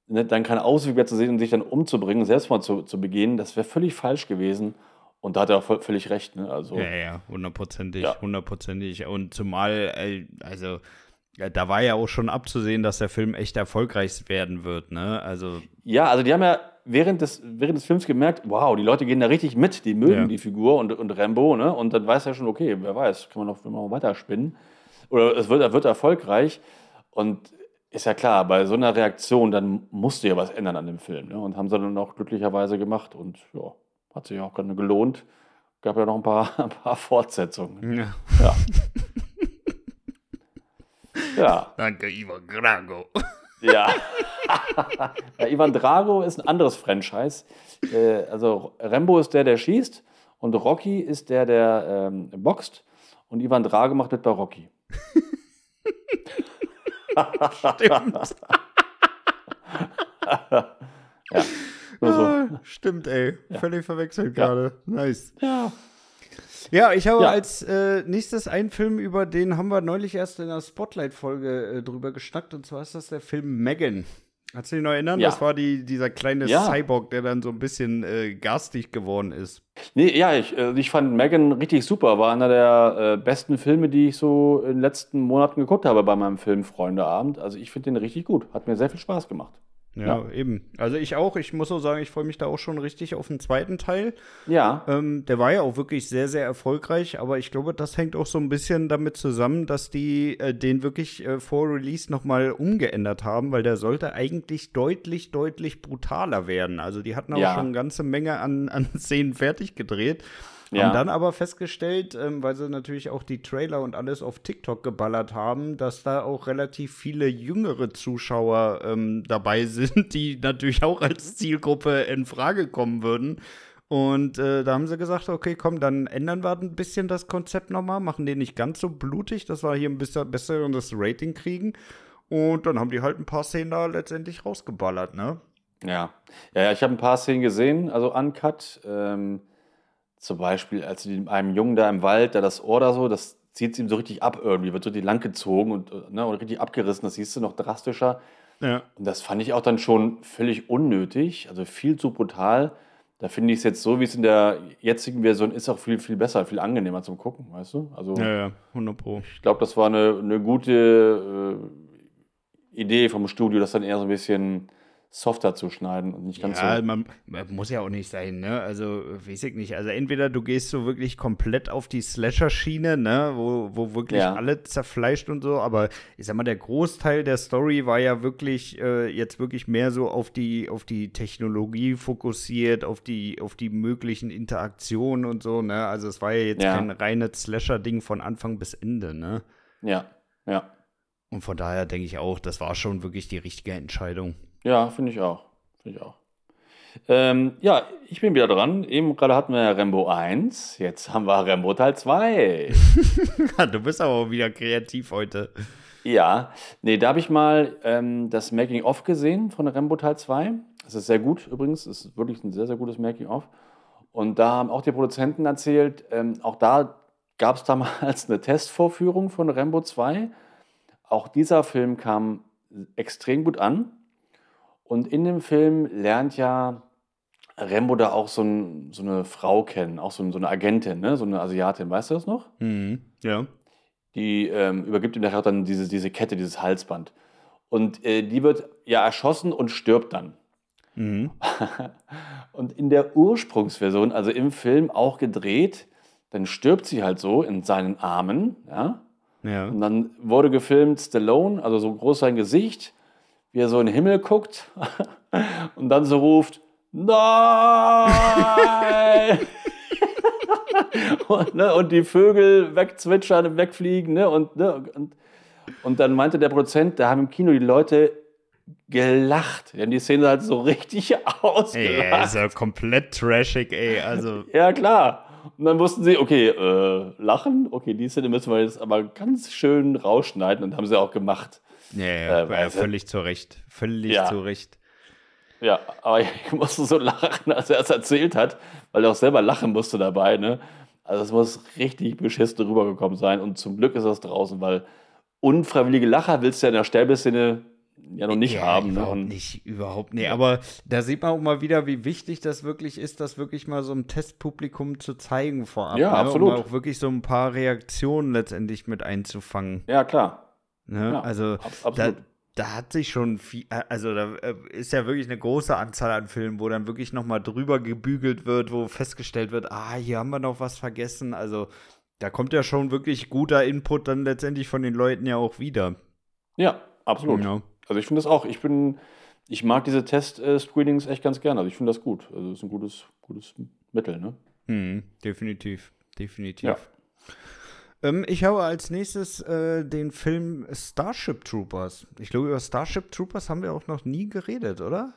ne, dann keinen Ausweg mehr zu sehen und sich dann umzubringen, Selbstmord zu, zu begehen. Das wäre völlig falsch gewesen. Und da hat er auch völlig recht. Ne? Also, ja, ja, hundertprozentig, ja. hundertprozentig. Und zumal, äh, also da war ja auch schon abzusehen, dass der Film echt erfolgreich werden wird, ne? Also. Ja, also die haben ja während des, während des Films gemerkt, wow, die Leute gehen da richtig mit, die mögen ja. die Figur und, und Rambo, ne? Und dann weiß er schon, okay, wer weiß, kann man noch, noch weiter spinnen. Oder es wird, er wird erfolgreich. Und ist ja klar, bei so einer Reaktion, dann musste ja was ändern an dem Film. Ne? Und haben sie dann auch glücklicherweise gemacht. Und ja, hat sich auch gerade gelohnt. Gab ja noch ein paar, ein paar Fortsetzungen. Ja. ja. Ja. Danke, Ivan Drago. Ja. ja. Ivan Drago ist ein anderes Franchise. Äh, also Rambo ist der, der schießt und Rocky ist der, der ähm, boxt und Ivan Drago macht mit bei Rocky. Stimmt. ja. So. Ja, stimmt, ey. Ja. Völlig verwechselt gerade. Nice. Ja. Ja, ich habe ja. als äh, nächstes einen Film, über den haben wir neulich erst in der Spotlight-Folge äh, drüber geschnackt, und zwar ist das der Film Megan. Kannst du dich noch erinnern? Ja. Das war die, dieser kleine ja. Cyborg, der dann so ein bisschen äh, garstig geworden ist. Nee, ja, ich, äh, ich fand Megan richtig super. War einer der äh, besten Filme, die ich so in den letzten Monaten geguckt habe bei meinem Film Freundeabend. Also ich finde den richtig gut. Hat mir sehr viel Spaß gemacht. Ja, ja, eben. Also ich auch. Ich muss auch sagen, ich freue mich da auch schon richtig auf den zweiten Teil. Ja. Ähm, der war ja auch wirklich sehr, sehr erfolgreich, aber ich glaube, das hängt auch so ein bisschen damit zusammen, dass die äh, den wirklich äh, vor Release nochmal umgeändert haben, weil der sollte eigentlich deutlich, deutlich brutaler werden. Also die hatten auch ja. schon eine ganze Menge an, an Szenen fertig gedreht. Ja. Haben dann aber festgestellt, ähm, weil sie natürlich auch die Trailer und alles auf TikTok geballert haben, dass da auch relativ viele jüngere Zuschauer ähm, dabei sind die natürlich auch als Zielgruppe in Frage kommen würden. Und äh, da haben sie gesagt, okay, komm, dann ändern wir ein bisschen das Konzept nochmal, machen den nicht ganz so blutig, dass wir hier ein bisschen besseres Rating kriegen. Und dann haben die halt ein paar Szenen da letztendlich rausgeballert, ne? Ja, ja, ja ich habe ein paar Szenen gesehen, also uncut. Ähm, zum Beispiel, als sie einem Jungen da im Wald, da das Ohr da so, das zieht ihm so richtig ab irgendwie, wird so richtig lang gezogen und, äh, ne, und richtig abgerissen. Das siehst du noch drastischer. Ja. Und das fand ich auch dann schon völlig unnötig, also viel zu brutal. Da finde ich es jetzt so, wie es in der jetzigen Version ist, auch viel, viel besser, viel angenehmer zum Gucken, weißt du? Also, ja, ja, 100 Pro. Ich glaube, das war eine, eine gute äh, Idee vom Studio, das dann eher so ein bisschen softer zu schneiden und nicht ganz ja, so. Man, man, muss ja auch nicht sein, ne? Also, weiß ich nicht. Also, entweder du gehst so wirklich komplett auf die Slasher-Schiene, ne? Wo, wo wirklich ja. alle zerfleischt und so. Aber ich sag mal, der Großteil der Story war ja wirklich äh, jetzt wirklich mehr so auf die, auf die Technologie fokussiert, auf die, auf die möglichen Interaktionen und so, ne? Also, es war ja jetzt ja. kein reines Slasher-Ding von Anfang bis Ende, ne? Ja, ja. Und von daher denke ich auch, das war schon wirklich die richtige Entscheidung. Ja, finde ich auch. Finde ich auch. Ähm, ja, ich bin wieder dran. Eben gerade hatten wir ja Rambo 1, jetzt haben wir Rambo Teil 2. du bist aber wieder kreativ heute. Ja, nee, da habe ich mal ähm, das Making-of gesehen von Rambo Teil 2. Das ist sehr gut übrigens, das ist wirklich ein sehr, sehr gutes Making-of. Und da haben auch die Produzenten erzählt, ähm, auch da gab es damals eine Testvorführung von Rambo 2. Auch dieser Film kam extrem gut an. Und in dem Film lernt ja Rembo da auch so, ein, so eine Frau kennen, auch so, so, eine Agentin, ne? so eine Asiatin, weißt du das noch? Mhm. Ja. Die ähm, übergibt ihm nachher dann diese, diese Kette, dieses Halsband. Und äh, die wird ja erschossen und stirbt dann. Mhm. und in der Ursprungsversion, also im Film auch gedreht, dann stirbt sie halt so in seinen Armen, ja. ja. Und dann wurde gefilmt Stallone, also so groß sein Gesicht, wie er so in den Himmel guckt und dann so ruft, Nein! und, ne, und, die Vögel wegzwitschern und wegfliegen. Ne, und, ne, und, und dann meinte der Produzent, da haben im Kino die Leute gelacht. Die haben die Szene halt so richtig ausgelacht. Ey, ist ja komplett trashig, ey. Also. ja, klar. Und dann wussten sie, okay, äh, lachen, okay, die Szene müssen wir jetzt aber ganz schön rausschneiden und haben sie auch gemacht. Ja, ja, äh, ja völlig zu Recht. Völlig ja. zu Recht. Ja, aber ich musste so lachen, als er es erzählt hat, weil er auch selber lachen musste dabei. Ne? Also es muss richtig beschissen rübergekommen sein. Und zum Glück ist das draußen, weil unfreiwillige Lacher willst du ja in der Sterbeszene ja noch nicht ja, haben. Ne? Überhaupt ne? nicht, überhaupt nicht. Aber da sieht man auch mal wieder, wie wichtig das wirklich ist, das wirklich mal so einem Testpublikum zu zeigen vorab. Ja, ne? absolut. Um auch wirklich so ein paar Reaktionen letztendlich mit einzufangen. Ja, klar. Ne? Ja, also. Da, da hat sich schon viel, also da äh, ist ja wirklich eine große Anzahl an Filmen, wo dann wirklich nochmal drüber gebügelt wird, wo festgestellt wird, ah, hier haben wir noch was vergessen. Also da kommt ja schon wirklich guter Input dann letztendlich von den Leuten ja auch wieder. Ja, absolut. Ja. Also ich finde das auch. Ich bin, ich mag diese Test-Screenings echt ganz gerne. Also ich finde das gut. Also es ist ein gutes, gutes Mittel, ne? Hm, definitiv, definitiv. Ja. Ähm, ich habe als nächstes äh, den Film Starship Troopers. Ich glaube, über Starship Troopers haben wir auch noch nie geredet, oder?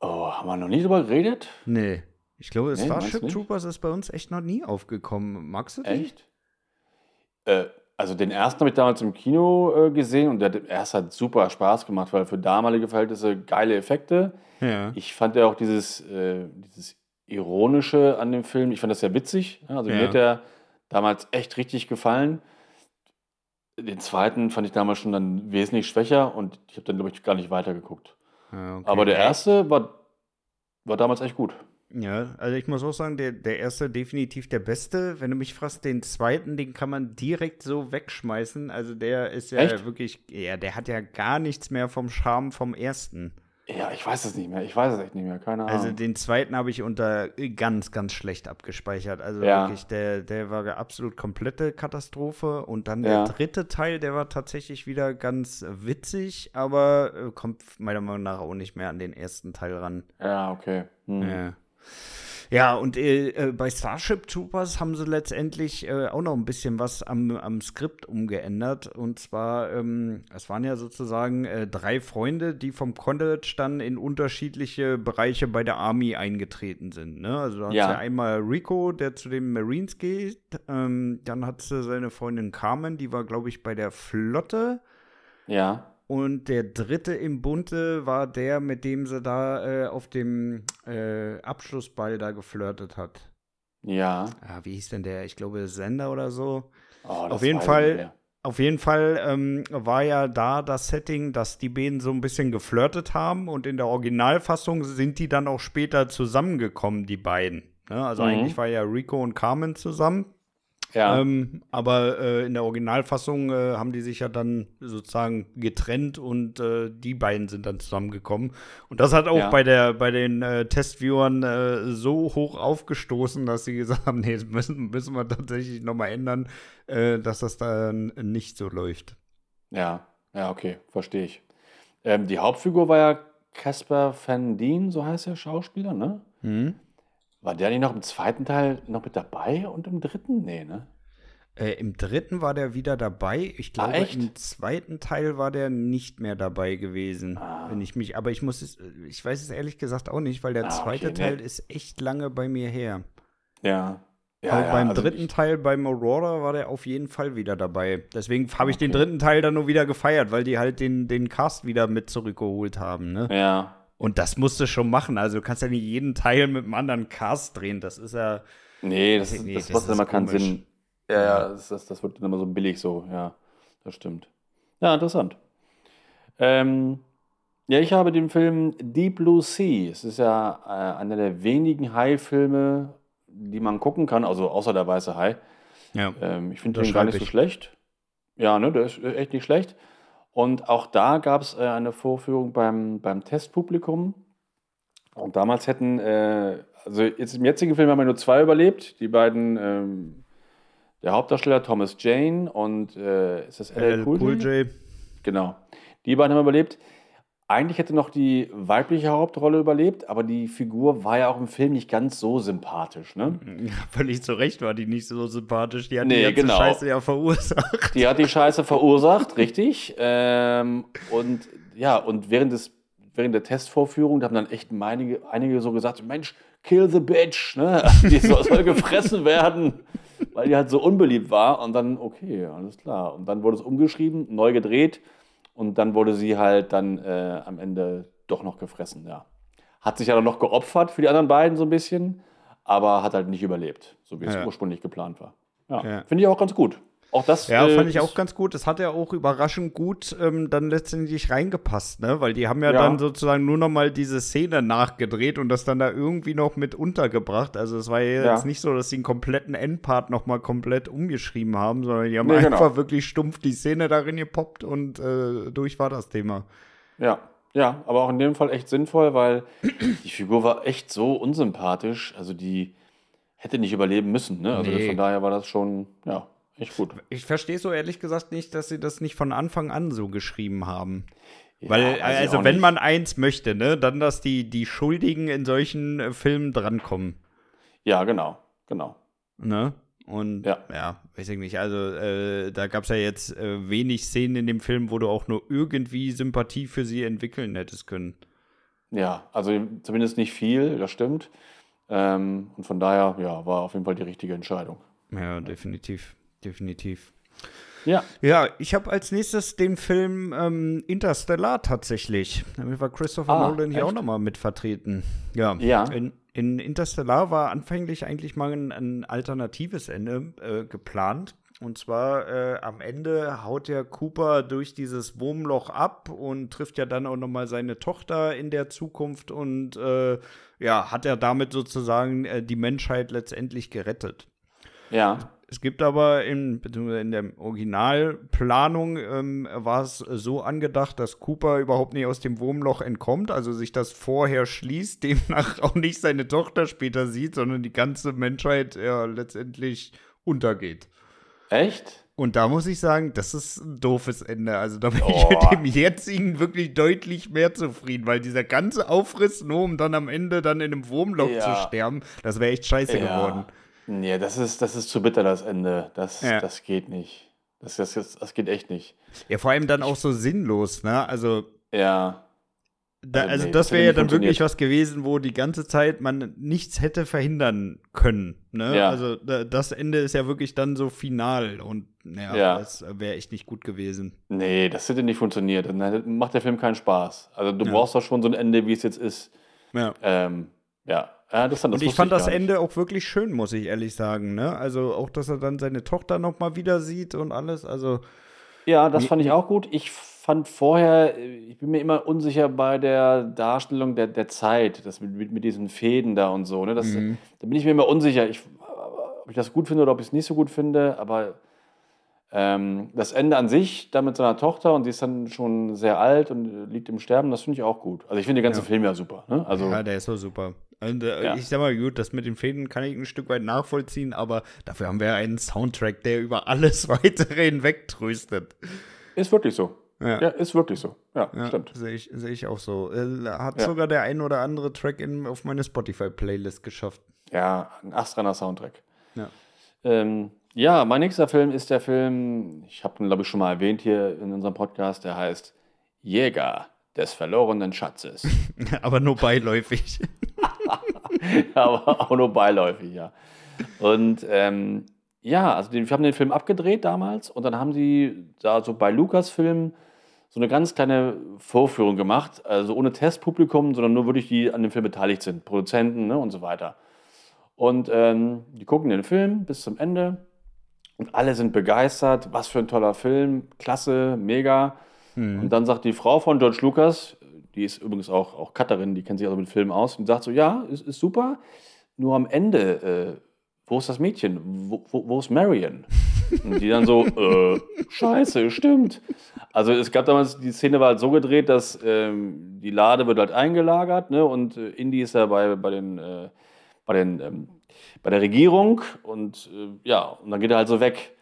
Oh, haben wir noch nie drüber geredet? Nee. Ich glaube, nee, Starship Troopers ist bei uns echt noch nie aufgekommen. Magst du den? Echt? Äh, also den ersten habe ich damals im Kino äh, gesehen und der erste hat super Spaß gemacht, weil für damalige Verhältnisse geile Effekte. Ja. Ich fand ja auch dieses, äh, dieses Ironische an dem Film, ich fand das sehr witzig. Also ja. mir hat der damals echt richtig gefallen. Den zweiten fand ich damals schon dann wesentlich schwächer und ich habe dann, glaube ich, gar nicht weitergeguckt. Ja, okay. Aber der erste war, war damals echt gut. Ja, also ich muss auch sagen, der, der erste definitiv der beste. Wenn du mich fragst, den zweiten, den kann man direkt so wegschmeißen. Also der ist ja Echt? wirklich, ja, der hat ja gar nichts mehr vom Charme vom ersten. Ja, ich weiß es nicht mehr. Ich weiß es echt nicht mehr. Keine Ahnung. Also den zweiten habe ich unter ganz, ganz schlecht abgespeichert. Also Ja. wirklich, der, der war eine absolut komplette Katastrophe. Und dann Ja. der dritte Teil, der war tatsächlich wieder ganz witzig, aber äh, kommt meiner Meinung nach auch nicht mehr an den ersten Teil ran. ja, okay. Hm. Ja. Ja, und äh, äh, bei Starship Troopers haben sie letztendlich äh, auch noch ein bisschen was am, am Skript umgeändert. Und zwar, ähm, es waren ja sozusagen äh, drei Freunde, die vom College dann in unterschiedliche Bereiche bei der Army eingetreten sind. Ne? Also da hat ja. ja einmal Rico, der zu den Marines geht. Ähm, dann hat sie seine Freundin Carmen, die war, glaube ich, bei der Flotte. Ja. Und der dritte im Bunte war der, mit dem sie da äh, auf dem äh, Abschlussball da geflirtet hat. Ja. ja. Wie hieß denn der? Ich glaube, Sender oder so. Oh, auf jeden Fall. Auf jeden Fall ähm, war ja da das Setting, dass die beiden so ein bisschen geflirtet haben und in der Originalfassung sind die dann auch später zusammengekommen, die beiden. Ne? Also mhm. eigentlich war ja Rico und Carmen zusammen. Ja. Ähm, aber äh, in der Originalfassung äh, haben die sich ja dann sozusagen getrennt und äh, die beiden sind dann zusammengekommen. Und das hat auch ja. bei, der, bei den äh, Testviewern äh, so hoch aufgestoßen, dass sie gesagt haben, nee, das müssen, müssen wir tatsächlich nochmal ändern, äh, dass das dann nicht so läuft. Ja, ja, okay, verstehe ich. Ähm, die Hauptfigur war ja Casper Van Dien, so heißt der Schauspieler, ne? Mhm. War der nicht noch im zweiten Teil noch mit dabei und im dritten? Nee, ne? Äh, Im dritten war der wieder dabei. Ich glaube, ah, im zweiten Teil war der nicht mehr dabei gewesen. Ah. Wenn ich mich, aber ich muss es, ich weiß es ehrlich gesagt auch nicht, weil der ah, zweite okay, Teil nee. ist echt lange bei mir her. Ja. Ja, ja, beim also dritten ich, Teil, beim Aurora, war der auf jeden Fall wieder dabei. Deswegen habe ich okay. den dritten Teil dann nur wieder gefeiert, weil die halt den, den Cast wieder mit zurückgeholt haben, ne? Ja. Und das musst du schon machen. Also du kannst ja nicht jeden Teil mit einem anderen Cast drehen. Das ist ja. Nee, das, nee, das, das macht immer keinen Sinn. Ja, ja, das, das, das wird dann immer so billig so. Ja, das stimmt. Ja, interessant. Ähm, ja, ich habe den Film Deep Blue Sea. Es ist ja äh, einer der wenigen Hai-Filme, die man gucken kann, also außer der weiße Hai. Ja. Ähm, ich finde den gar nicht so schlecht. Ja, ne, der ist echt nicht schlecht. Und auch da gab es äh, eine Vorführung beim, beim Testpublikum. Und damals hätten, äh, also jetzt im jetzigen Film haben wir nur zwei überlebt. Die beiden, ähm, der Hauptdarsteller Thomas Jane und äh, ist das LL Cool, cool J? Genau. Die beiden haben überlebt. Eigentlich hätte noch die weibliche Hauptrolle überlebt, aber die Figur war ja auch im Film nicht ganz so sympathisch, ne? Ja, völlig zu Recht war die nicht so sympathisch. Die hat nee, die genau. Scheiße ja verursacht. Die hat die Scheiße verursacht, richtig. Ähm, und ja, und während, des, während der Testvorführung, da haben dann echt einige, einige so gesagt: Mensch, kill the bitch, ne? Die soll, soll gefressen werden, weil die halt so unbeliebt war. Und dann, okay, alles klar. Und dann wurde es umgeschrieben, neu gedreht. Und dann wurde sie halt dann äh, am Ende doch noch gefressen, ja. Hat sich ja dann noch geopfert für die anderen beiden so ein bisschen, aber hat halt nicht überlebt, so wie es ja. ursprünglich geplant war. Ja, ja. finde ich auch ganz gut. Auch das. Ja, äh, fand ich auch ganz gut. Das hat ja auch überraschend gut ähm, dann letztendlich reingepasst, ne? Weil die haben ja, ja, dann sozusagen nur noch mal diese Szene nachgedreht und das dann da irgendwie noch mit untergebracht. Also es war ja, ja. jetzt nicht so, dass sie einen kompletten Endpart noch mal komplett umgeschrieben haben, sondern die haben nee, einfach genau. wirklich stumpf die Szene darin gepoppt und äh, durch war das Thema. Ja, ja, aber auch in dem Fall echt sinnvoll, weil die Figur war echt so unsympathisch. Also die hätte nicht überleben müssen, ne? Also nee. von daher war das schon, ja, Echt gut. Ich verstehe so ehrlich gesagt nicht, dass sie das nicht von Anfang an so geschrieben haben. Ja, Weil, also, wenn nicht. man eins möchte, ne, dann, dass die, die Schuldigen in solchen äh, Filmen drankommen. Ja, genau, genau. Ne? Und ja, ja weiß ich nicht. Also, äh, da gab es ja jetzt äh, wenig Szenen in dem Film, wo du auch nur irgendwie Sympathie für sie entwickeln hättest können. Ja, also zumindest nicht viel, das stimmt. Ähm, und von daher, ja, war auf jeden Fall die richtige Entscheidung. Ja, definitiv definitiv. Ja. Ja, ich habe als nächstes den Film ähm, Interstellar tatsächlich. Damit war Christopher ah, Nolan hier echt? auch nochmal mit vertreten. Ja. ja. In, in, Interstellar war anfänglich eigentlich mal ein, ein alternatives Ende äh, geplant. Und zwar äh, am Ende haut der Cooper durch dieses Wurmloch ab und trifft ja dann auch nochmal seine Tochter in der Zukunft und äh, ja, hat er damit sozusagen äh, die Menschheit letztendlich gerettet. Ja. Es gibt aber in, in der Originalplanung ähm, war es so angedacht, dass Cooper überhaupt nicht aus dem Wurmloch entkommt, also sich das vorher schließt, demnach auch nicht seine Tochter später sieht, sondern die ganze Menschheit ja, letztendlich untergeht. Echt? Und da muss ich sagen, das ist ein doofes Ende. Also da bin Oh. ich mit dem jetzigen wirklich deutlich mehr zufrieden, weil dieser ganze Aufriss, nur um dann am Ende dann in einem Wurmloch Ja. zu sterben, das wäre echt scheiße geworden. Nee, das ist, das ist zu bitter, das Ende. Das, Ja. das geht nicht. Das, das, das, geht echt nicht. Ja, vor allem dann auch so sinnlos, ne? Also, Ja. da, Also also nee, das wäre ja dann wirklich was gewesen, wo die ganze Zeit man nichts hätte verhindern können. Ne? Ja. Also da, das Ende ist ja wirklich dann so final und ja, Ja. das wäre echt nicht gut gewesen. Nee, das hätte nicht funktioniert. Dann macht der Film keinen Spaß. Also du Ja. brauchst doch schon so ein Ende, wie es jetzt ist. Ja. Ähm, ja. Ja, interessant. Das und ich fand das gar nicht. Ende auch wirklich schön, muss ich ehrlich sagen. Ne? Also auch, dass er dann seine Tochter noch mal wieder sieht und alles. Also Ja, das fand ich auch gut. Ich fand vorher, äh, ich bin mir immer unsicher bei der Darstellung der, der Zeit, das mit, mit, mit diesen Fäden da und so. Ne? Das, Mhm. Da bin ich mir immer unsicher, ich, ob ich das gut finde oder ob ich es nicht so gut finde. Aber ähm, das Ende an sich, da mit seiner Tochter und die ist dann schon sehr alt und liegt im Sterben, das finde ich auch gut. Also ich finde den ganzen Ja. Film ja super. Ne? Also, ja, der ist so super. Und, äh, Ja. Ich sag mal, gut, das mit den Fäden kann ich ein Stück weit nachvollziehen, aber dafür haben wir einen Soundtrack, der über alles weitere hinweg tröstet. ist wirklich so. Ja. Ja, ist wirklich so. Ja, Ja, stimmt. Sehe ich, seh ich auch so. Äh, hat Ja. sogar der ein oder andere Track in, auf meine Spotify-Playlist geschafft. Ja, ein astreiner Soundtrack. Ja. Ähm, ja, mein nächster Film ist der Film, ich habe ihn, glaube ich, schon mal erwähnt hier in unserem Podcast, der heißt Jäger des verlorenen Schatzes. Aber nur beiläufig. Aber auch nur beiläufig, ja. Und ähm, ja, also den, wir haben den Film abgedreht damals und dann haben sie da so bei Lucasfilm so eine ganz kleine Vorführung gemacht, also ohne Testpublikum, sondern nur wirklich die an dem Film beteiligt sind, Produzenten ne, und so weiter. Und ähm, die gucken den Film bis zum Ende und alle sind begeistert, was für ein toller Film, klasse, mega. Und dann sagt die Frau von George Lucas, die ist übrigens auch, auch Cutterin, die kennt sich also mit Filmen aus, und sagt so, ja, ist, ist super, nur am Ende, äh, wo ist das Mädchen? Wo, wo, wo ist Marion? Und die dann so, äh, scheiße, stimmt. Also es gab damals, die Szene war halt so gedreht, dass ähm, die Lade wird halt eingelagert, ne, und äh, Indy ist ja bei, bei den, äh, bei den, ähm, bei der Regierung und äh, ja, und dann geht er halt so weg.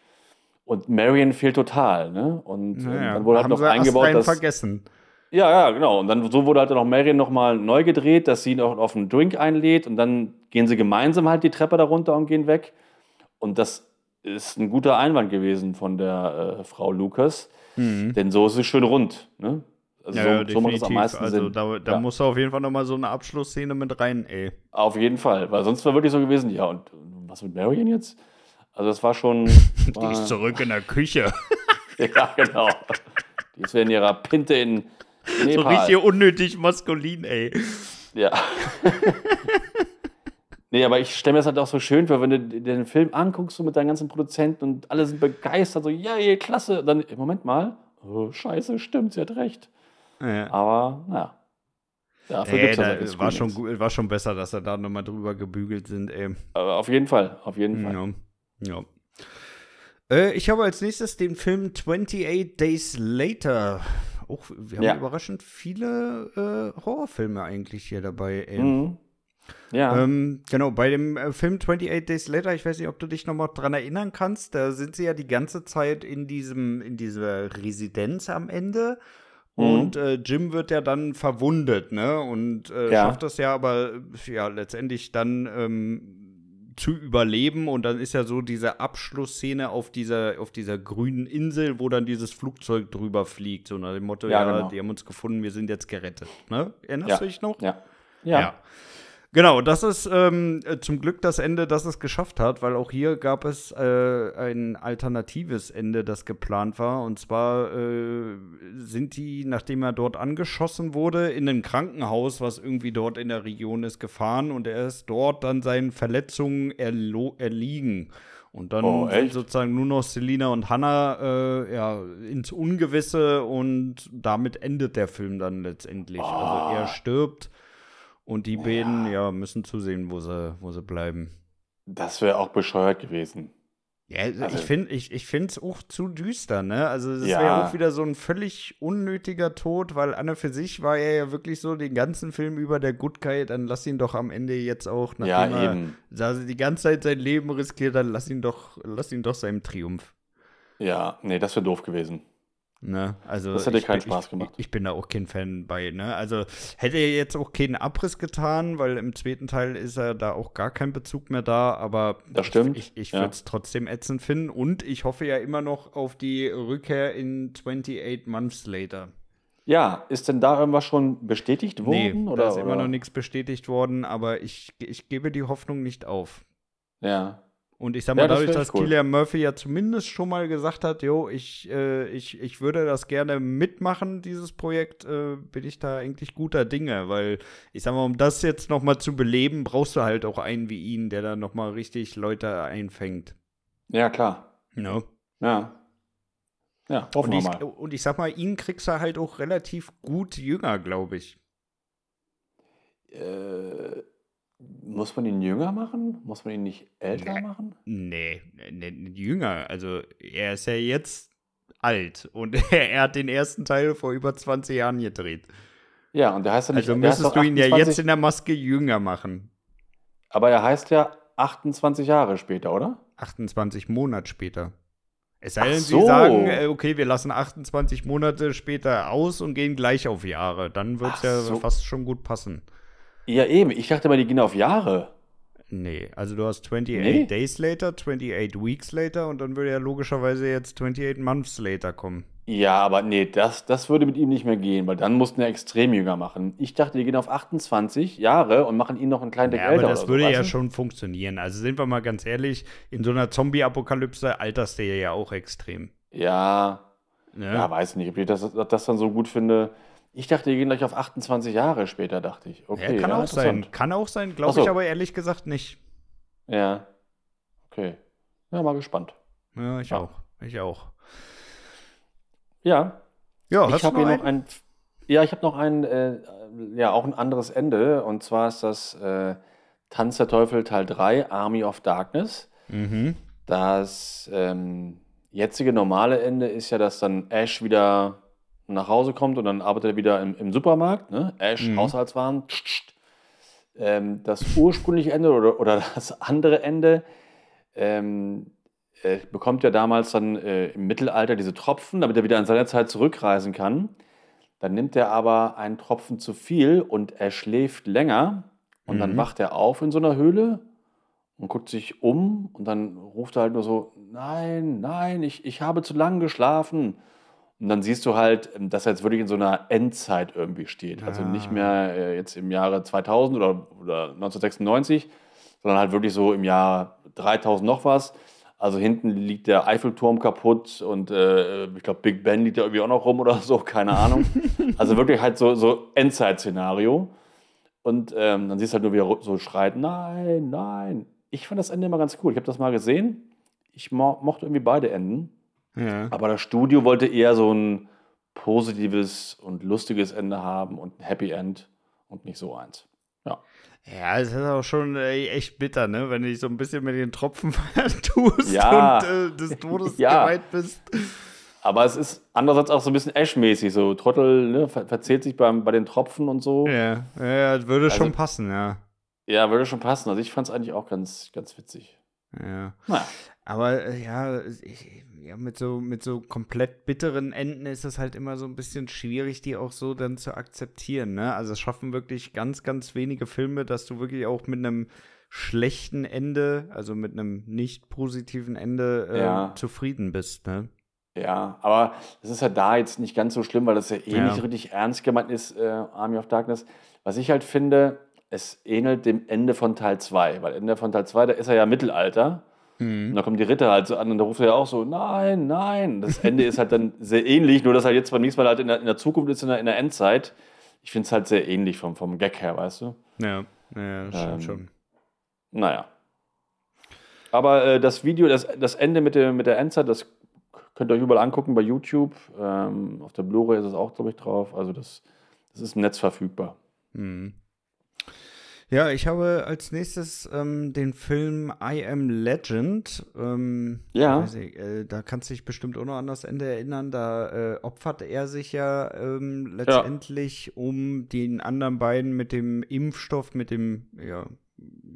Und Marion fehlt total, ne? Und ähm, Naja, dann wurde halt noch sie eingebaut, dass. vergessen. Ja, ja, genau. Und dann so wurde halt noch Marion nochmal neu gedreht, dass sie ihn auch auf einen Drink einlädt und dann gehen sie gemeinsam halt die Treppe darunter und gehen weg. Und das ist ein guter Einwand gewesen von der äh, Frau Lucas, denn so ist es schön rund. Ne? Also. Ja, so, so macht es am meisten also Sinn. da, da Ja. muss auf jeden Fall noch mal so eine Abschlussszene mit rein, ey. Auf jeden Fall, weil sonst war wirklich so gewesen, ja, und was mit Marion jetzt? Also das war schon. Die War, ist zurück in der Küche. ja, genau. Die ist in ihrer Pinte in so Nepal. richtig unnötig maskulin, ey. Ja. nee, aber ich stelle mir das halt auch so schön vor, wenn du dir den Film anguckst, so mit deinen ganzen Produzenten und alle sind begeistert, so, ja, yeah, klasse. Dann, Moment mal, oh, scheiße, stimmt, sie hat recht. Ja. Aber, naja. Dafür das da, halt war, schon, gut- war schon besser, dass er da nochmal drüber gebügelt sind, ey. Aber auf jeden Fall, auf jeden Fall. Ja. ja. Äh, ich habe als nächstes den Film 28 Days Later. Auch, wir haben Ja. überraschend viele äh, Horrorfilme eigentlich hier dabei, ey. Mhm. Ja. Ähm, genau, bei dem äh, Film 28 Days Later, ich weiß nicht, ob du dich noch mal dran erinnern kannst, da sind sie ja die ganze Zeit in diesem, in dieser Residenz am Ende. Mhm. Und äh, Jim wird ja dann verwundet, ne? Und äh, Ja. schafft das ja aber ja letztendlich dann ähm, zu überleben. Und dann ist ja so diese Abschlussszene auf dieser, auf dieser grünen Insel, wo dann dieses Flugzeug drüber fliegt. So nach dem Motto, ja, Ja, genau. die haben uns gefunden, wir sind jetzt gerettet. Ne? Erinnerst ja. du dich noch? Ja. Ja. Genau, das ist ähm, äh, zum Glück das Ende, das es geschafft hat, weil auch hier gab es äh, ein alternatives Ende, das geplant war. Und zwar äh, sind die, nachdem er dort angeschossen wurde, in ein Krankenhaus, was irgendwie dort in der Region ist, gefahren und er ist dort dann seinen Verletzungen erliegen. Und dann Oh, sind sozusagen nur noch Selina und Hannah äh, ja, ins Ungewisse und damit endet der Film dann letztendlich. Also er stirbt und die beiden ja, müssen zusehen, wo sie, wo sie bleiben. Das wäre auch bescheuert gewesen. Ja, also Also- ich finde ich, ich es auch zu düster, ne? Also es Ja. wäre auch wieder so ein völlig unnötiger Tod, weil an und für sich war er ja wirklich so den ganzen Film über der Good Guy, dann lass ihn doch am Ende jetzt auch, Ja, nachdem er eben. da sie die ganze Zeit sein Leben riskiert, dann lass ihn doch, lass ihn doch seinem Triumph. Ja, nee, das wäre doof gewesen. Ne? Also Das hätte ich keinen bin- Spaß gemacht. Ich, ich bin da auch kein Fan bei. Ne? Also hätte er jetzt auch keinen Abriss getan, weil im zweiten Teil ist er da auch gar kein Bezug mehr da. Aber Das stimmt, ich, ich, ich ja. würde es trotzdem ätzend finden. Und ich hoffe ja immer noch auf die Rückkehr in 28 Months Later. Ja, ist denn da irgendwas schon bestätigt Nee, worden? da oder, ist immer oder? noch nichts bestätigt worden, aber ich, ich gebe die Hoffnung nicht auf. Ja. Und ich sag mal, Ja, das dadurch, dass cool. Killian Murphy ja zumindest schon mal gesagt hat, jo, ich, äh, ich, ich würde das gerne mitmachen, dieses Projekt, äh, bin ich da eigentlich guter Dinge, weil ich sag mal, um das jetzt noch mal zu beleben, brauchst du halt auch einen wie ihn, der dann noch mal richtig Leute einfängt. Ja, klar. No. Ja. Ja, hoffen Und wir ich, mal. und ich sag mal, ihn kriegst du halt auch relativ gut jünger, glaube ich. Äh, muss man ihn jünger machen? Muss man ihn nicht älter Nee. machen? Nee, nee, jünger. Also er ist ja jetzt alt und er hat den ersten Teil vor über 20 Jahren gedreht. Ja, und der heißt ja nicht. Also müsstest du ihn ja 28 jetzt in der Maske jünger machen. Aber er heißt ja 28 Jahre später, oder? 28 Monate später. Es sei denn, so. sie sagen, äh, okay, wir lassen 28 Monate später aus und gehen gleich auf Jahre. Dann wird es ja so. fast schon gut passen. Ja, eben. Ich dachte mal, die gehen auf Jahre. Nee, also du hast 28 Nee. Days later, 28 Weeks later und dann würde ja logischerweise jetzt 28 Months later kommen. Ja, aber nee, das, das würde mit ihm nicht mehr gehen, weil dann mussten wir extrem jünger machen. Ich dachte, die gehen auf 28 Jahre und machen ihn noch einen kleinen Tick Ja, aber älter das oder würde so, ja weißt du? schon funktionieren. Also sind wir mal ganz ehrlich, in so einer Zombie-Apokalypse alterst du ja auch extrem. Ja, Ne? ja, weiß nicht, ob ich das, das dann so gut finde. Ich dachte, die gehen gleich auf 28 Jahre später, dachte ich. Okay, ja, kann ja, auch sein. Kann auch sein, glaube so. ich aber ehrlich gesagt nicht. Ja, okay. Ja, mal gespannt. Ja, ich Ja. auch. Ich auch. Ja, Ja, ich habe hier noch ein, ja, ich habe noch ein, äh, ja, auch ein anderes Ende. Und zwar ist das äh, Tanz der Teufel Teil 3, Army of Darkness. Mhm. Das ähm, jetzige normale Ende ist ja, dass dann Ash wieder nach Hause kommt und dann arbeitet er wieder im, im Supermarkt. Ne? Ash, Mhm. Haushaltswaren. Tsch, tsch. Ähm, das ursprüngliche Ende oder, oder das andere Ende ähm, äh, bekommt ja damals dann äh, im Mittelalter diese Tropfen, damit er wieder in seiner Zeit zurückreisen kann. Dann nimmt er aber einen Tropfen zu viel und er schläft länger und dann Mhm. wacht er auf in so einer Höhle und guckt sich um und dann ruft er halt nur so, nein, nein, ich, ich habe zu lang geschlafen. Und dann siehst du halt, ähm, dass er jetzt wirklich in so einer Endzeit irgendwie steht. Also Ah. nicht mehr äh, jetzt im Jahre 2000 oder, oder 1996, sondern halt wirklich so im Jahr 3000 noch was. Also hinten liegt der Eiffelturm kaputt und äh, ich glaube Big Ben liegt da irgendwie auch noch rum oder so, keine Ahnung. also wirklich halt so, so Endzeit-Szenario. Und ähm, dann siehst du halt nur, wie er so schreit, nein, nein. Ich fand das Ende immer ganz cool. Ich habe das mal gesehen. Ich mo mochte irgendwie beide Enden. Ja. Aber das Studio wollte eher so ein positives und lustiges Ende haben und ein Happy End und nicht so eins. Ja. Ja, es ist auch schon äh, echt bitter, ne? Wenn du dich so ein bisschen mit den Tropfen vertust Ja. und äh, des Todes Ja. geweiht bist. Aber es ist andererseits auch so ein bisschen Ash-mäßig. So Trottel ne, ver verzählt sich beim, bei den Tropfen und so. Ja, Ja, ja, würde Also- schon passen, ja. würde schon passen. Also ich fand es eigentlich auch ganz, ganz witzig. Ja. Naja. Aber äh, ja, ich, ja mit, so, mit so komplett bitteren Enden ist es halt immer so ein bisschen schwierig, die auch so dann zu akzeptieren. Ne? Also es schaffen wirklich ganz, ganz wenige Filme, dass du wirklich auch mit einem schlechten Ende, also mit einem nicht positiven Ende äh, Ja. zufrieden bist. Ne? Ja, aber das ist ja da jetzt nicht ganz so schlimm, weil das ja eh Ja. nicht richtig ernst gemeint ist, äh, Army of Darkness. Was ich halt finde, es ähnelt dem Ende von Teil 2, weil Ende von Teil 2, da ist er ja Mittelalter. Und da kommen die Ritter halt so an und da ruft er ja auch so, nein, nein. Das Ende ist halt dann sehr ähnlich, nur dass er jetzt beim nächsten Mal halt in der, in der Zukunft ist, in der, in der Endzeit. Ich finde es halt sehr ähnlich vom, vom Gag her, weißt du? Ja, ja, das stimmt Ähm, schon. Naja. Aber äh, das Video, das, das Ende mit der, mit der Endzeit, das könnt ihr euch überall angucken bei YouTube. Ähm, auf der Blu-ray ist es auch, glaube ich, drauf. Also das, das ist im Netz verfügbar. Mhm. Ja, ich habe als nächstes ähm, den Film I Am Legend. Ähm, Ja. ich, äh, da kannst du dich bestimmt auch noch an das Ende erinnern. Da äh, opfert er sich ja ähm, letztendlich um den anderen beiden mit dem Impfstoff, mit dem, ja,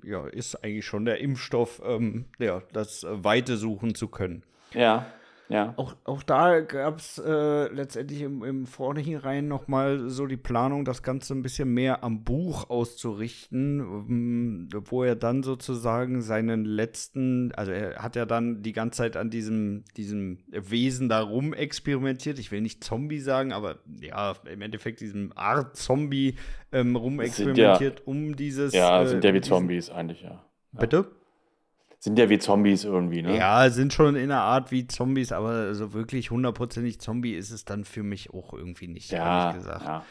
ja, ist eigentlich schon der Impfstoff, ähm, ja, das äh, Weite suchen zu können. Ja. Ja. Auch, auch da gab es äh, letztendlich im, im Vornherein noch mal so die Planung, das Ganze ein bisschen mehr am Buch auszurichten, ähm, wo er dann sozusagen seinen letzten, also er hat ja dann die ganze Zeit an diesem, diesem Wesen da rum experimentiert. Ich will nicht Zombie sagen, aber ja, im Endeffekt diesem Art Zombie ähm, rumexperimentiert, ja, um dieses. Ja, sind ja äh, wie Zombies eigentlich, ja. Bitte? Sind ja wie Zombies irgendwie, ne? Ja, sind schon in einer Art wie Zombies, aber so wirklich hundertprozentig Zombie ist es dann für mich auch irgendwie nicht, ja, ehrlich gesagt. ja.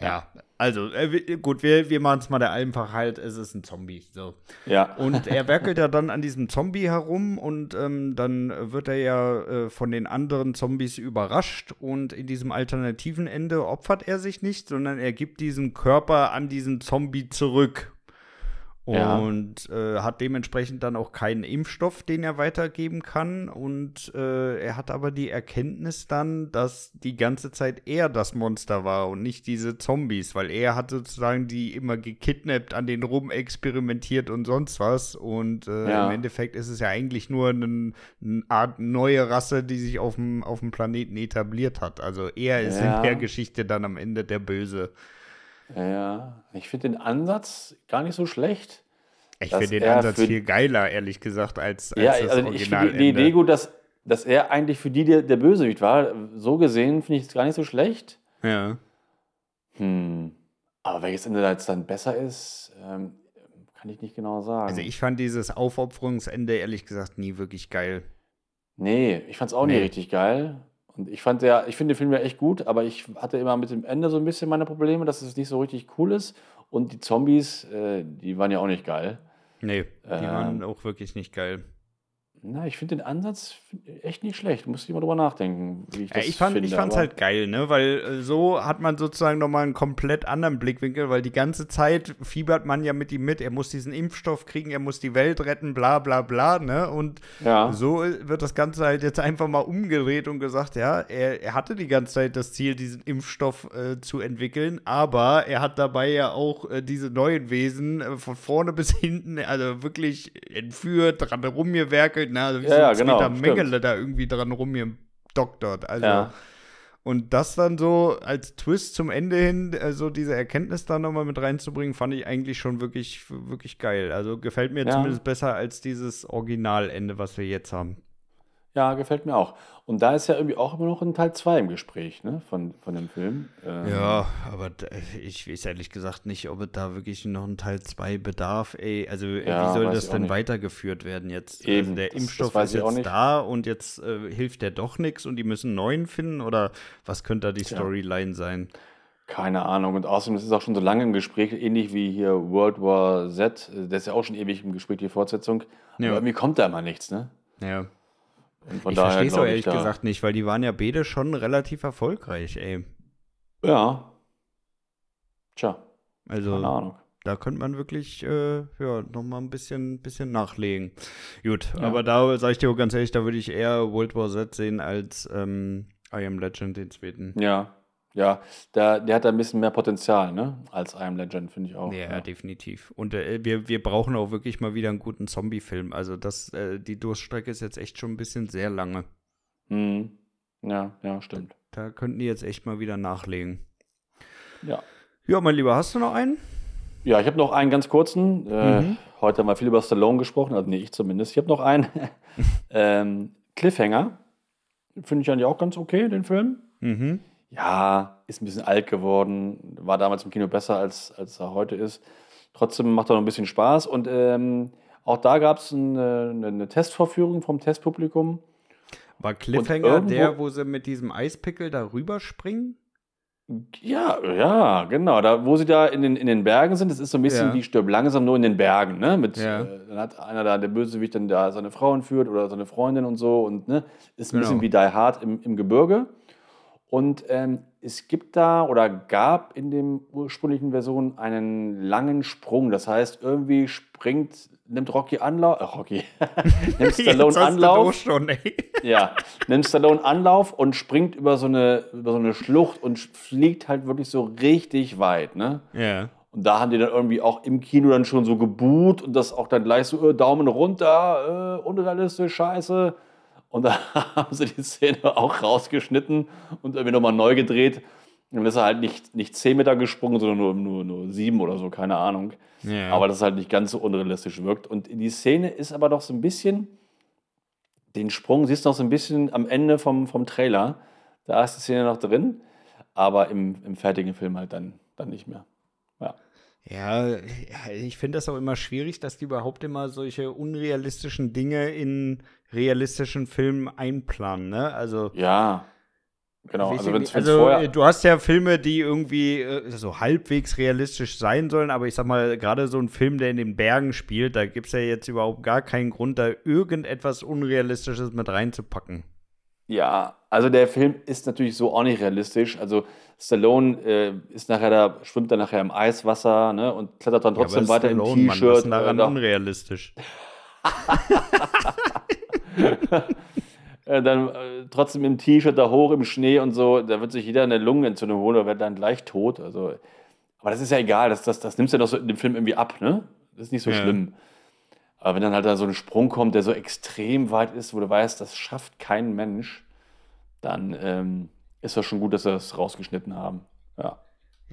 Ja, also äh, gut, wir, wir machen es mal der Einfachheit, es ist ein Zombie. So. ja. Und er werkelt ja dann an diesem Zombie herum und ähm, dann wird er ja äh, von den anderen Zombies überrascht und in diesem alternativen Ende opfert er sich nicht, sondern er gibt diesen Körper an diesen Zombie zurück. Ja. Und äh, hat dementsprechend dann auch keinen Impfstoff, den er weitergeben kann. Und äh, er hat aber die Erkenntnis dann, dass die ganze Zeit er das Monster war und nicht diese Zombies, weil er hat sozusagen die immer gekidnappt, an den rum experimentiert und sonst was. Und äh, Ja. im Endeffekt ist es ja eigentlich nur eine, eine Art neue Rasse, die sich auf dem, auf dem Planeten etabliert hat. Also er ist Ja. in der Geschichte dann am Ende der Böse. Ja. Ich finde den Ansatz gar nicht so schlecht. Ich finde den Ansatz viel geiler, ehrlich gesagt, als, als Ja, das also ich finde die. Idee gut, dass, dass er eigentlich für die der, der Bösewicht war. So gesehen finde ich es gar nicht so schlecht. Ja. Hm. Aber welches Ende da jetzt dann besser ist, ähm, kann ich nicht genau sagen. Also ich fand dieses Aufopferungsende ehrlich gesagt nie wirklich geil. Nee, ich fand es auch nie Nee. richtig geil. Und ich fand ja, ich finde den Film ja echt gut, aber ich hatte immer mit dem Ende so ein bisschen meine Probleme, dass es nicht so richtig cool ist. Und die Zombies, äh, die waren ja auch nicht geil. Nee, die Ähm. waren auch wirklich nicht geil. Na, ich finde den Ansatz echt nicht schlecht. Muss ich mal drüber nachdenken, wie ich Ja, das ich fand finde. ich fand's aber- halt geil, ne? Weil äh, so hat man sozusagen nochmal einen komplett anderen Blickwinkel, weil die ganze Zeit fiebert man ja mit ihm mit. Er muss diesen Impfstoff kriegen, er muss die Welt retten, bla bla bla, ne? Und Ja. so äh, wird das Ganze halt jetzt einfach mal umgedreht und gesagt, ja, er, er hatte die ganze Zeit das Ziel, diesen Impfstoff äh, zu entwickeln, aber er hat dabei ja auch äh, diese neuen Wesen äh, von vorne bis hinten, also wirklich entführt, dran rumgewerkelt, ne? Also wie Ja, ja, so ein genau. Mengele da irgendwie dran rumgedoktert. Also Ja. und das dann so als Twist zum Ende hin, so diese Erkenntnis da nochmal mit reinzubringen, fand ich eigentlich schon wirklich, wirklich geil. Also gefällt mir Ja. zumindest besser als dieses Originalende, was wir jetzt haben. Ja, gefällt mir auch. Und da ist ja irgendwie auch immer noch ein Teil 2 im Gespräch, ne, von, von dem Film. Ähm, Ja, aber d- ich weiß ehrlich gesagt nicht, ob es da wirklich noch einen Teil 2 bedarf. Ey, also äh, Ja, wie soll das denn nicht. weitergeführt werden jetzt? also Eben, der das- das Impfstoff weiß ist jetzt da und jetzt äh, hilft der doch nichts und die müssen einen neuen finden? Oder was könnte da die Tja. Storyline sein? Keine Ahnung. Und außerdem ist es auch schon so lange im Gespräch, ähnlich wie hier World War Z. äh, Der ist ja auch schon ewig im Gespräch, die Fortsetzung. Ja. Aber irgendwie kommt da immer nichts, ne? Ja. Ich verstehe es auch ehrlich da- gesagt nicht, weil die waren ja beide schon relativ erfolgreich, ey. Ja. Tja, keine Also Ahnung. da könnte man wirklich äh, ja, noch mal ein bisschen, bisschen nachlegen. Gut, Ja. aber da sage ich dir auch ganz ehrlich, da würde ich eher World War Z sehen als ähm, I Am Legend, den zweiten. Ja. Ja, der, der hat da ein bisschen mehr Potenzial, ne? Als I Am Legend, finde ich auch. Ja, definitiv. Und äh, wir, wir brauchen auch wirklich mal wieder einen guten Zombie-Film. Also das, äh, die Durststrecke ist jetzt echt schon ein bisschen sehr lange. Mhm. Ja, ja, stimmt. Da könnten die jetzt echt mal wieder nachlegen. Ja. Ja, mein Lieber, hast du noch einen? Ja, ich habe noch einen ganz kurzen. Äh, Mhm. Heute haben wir viel über Stallone gesprochen, also nee, ich zumindest. Ich habe noch einen. ähm, Cliffhanger. Finde ich eigentlich auch ganz okay, den Film. Mhm. Ja, ist ein bisschen alt geworden. War damals im Kino besser, als, als er heute ist. Trotzdem macht er noch ein bisschen Spaß. Und ähm, auch da gab es eine, eine, eine Testvorführung vom Testpublikum. War Cliffhanger der, wo sie mit diesem Eispickel da rüberspringen? Ja, ja, genau. Da, wo sie da in den, in den Bergen sind, das ist so ein bisschen Ja. wie Stirb langsam nur in den Bergen. Ne? Mit, Ja. äh, dann hat einer da, der Bösewicht, dann da seine Frau entführt oder seine Freundin und so. Und ne, ist ein Genau. bisschen wie Die Hard im, im Gebirge. Und ähm, es gibt da oder gab in dem ursprünglichen Version einen langen Sprung. Das heißt, irgendwie springt, nimmt Rocky Anlauf, äh, Rocky, nimmt Stallone Anlauf. schon, ey. Ja, nimmt Stallone Anlauf und springt über so eine, über so eine Schlucht und fliegt halt wirklich so richtig weit, ne? Ja. Und da haben die dann irgendwie auch im Kino dann schon so gebuht und das auch dann gleich so, äh, Daumen runter, äh, unrealistisch, scheiße. Und da haben sie die Szene auch rausgeschnitten und irgendwie nochmal neu gedreht. Und dann ist er halt nicht, nicht 10 Meter gesprungen, sondern nur, nur, nur 7 oder so, keine Ahnung. Ja. Aber das halt nicht ganz so unrealistisch wirkt. Und die Szene ist aber doch so ein bisschen, den Sprung siehst du noch so ein bisschen am Ende vom, vom Trailer. Da ist die Szene noch drin, aber im, im fertigen Film halt dann, dann nicht mehr. Ja. Ja, ja, ich finde das auch immer schwierig, dass die überhaupt immer solche unrealistischen Dinge in realistischen Filmen einplanen, ne? Also, Ja, genau. Also, ich wenn nicht. es also äh, du hast ja Filme, die irgendwie äh, so halbwegs realistisch sein sollen, aber ich sag mal, gerade so ein Film, der in den Bergen spielt, da gibt es ja jetzt überhaupt gar keinen Grund, da irgendetwas Unrealistisches mit reinzupacken. Ja, also der Film ist natürlich so auch nicht realistisch. Also Stallone äh, ist nachher da, schwimmt dann nachher im Eiswasser ne, und klettert dann trotzdem weiter im Stallone, ist T-Shirt. denn äh, daran da- unrealistisch. äh, dann äh, trotzdem im T-Shirt da hoch im Schnee und so, da wird sich jeder eine Lungenentzündung holen oder wird dann gleich tot. Also, aber das ist ja egal, das, das, das nimmst du ja doch so in dem Film irgendwie ab, ne? Das ist nicht so Ja. schlimm. Aber wenn dann halt da so ein Sprung kommt, der so extrem weit ist, wo du weißt, das schafft kein Mensch, dann ähm, ist das schon gut, dass sie das rausgeschnitten haben. Ja.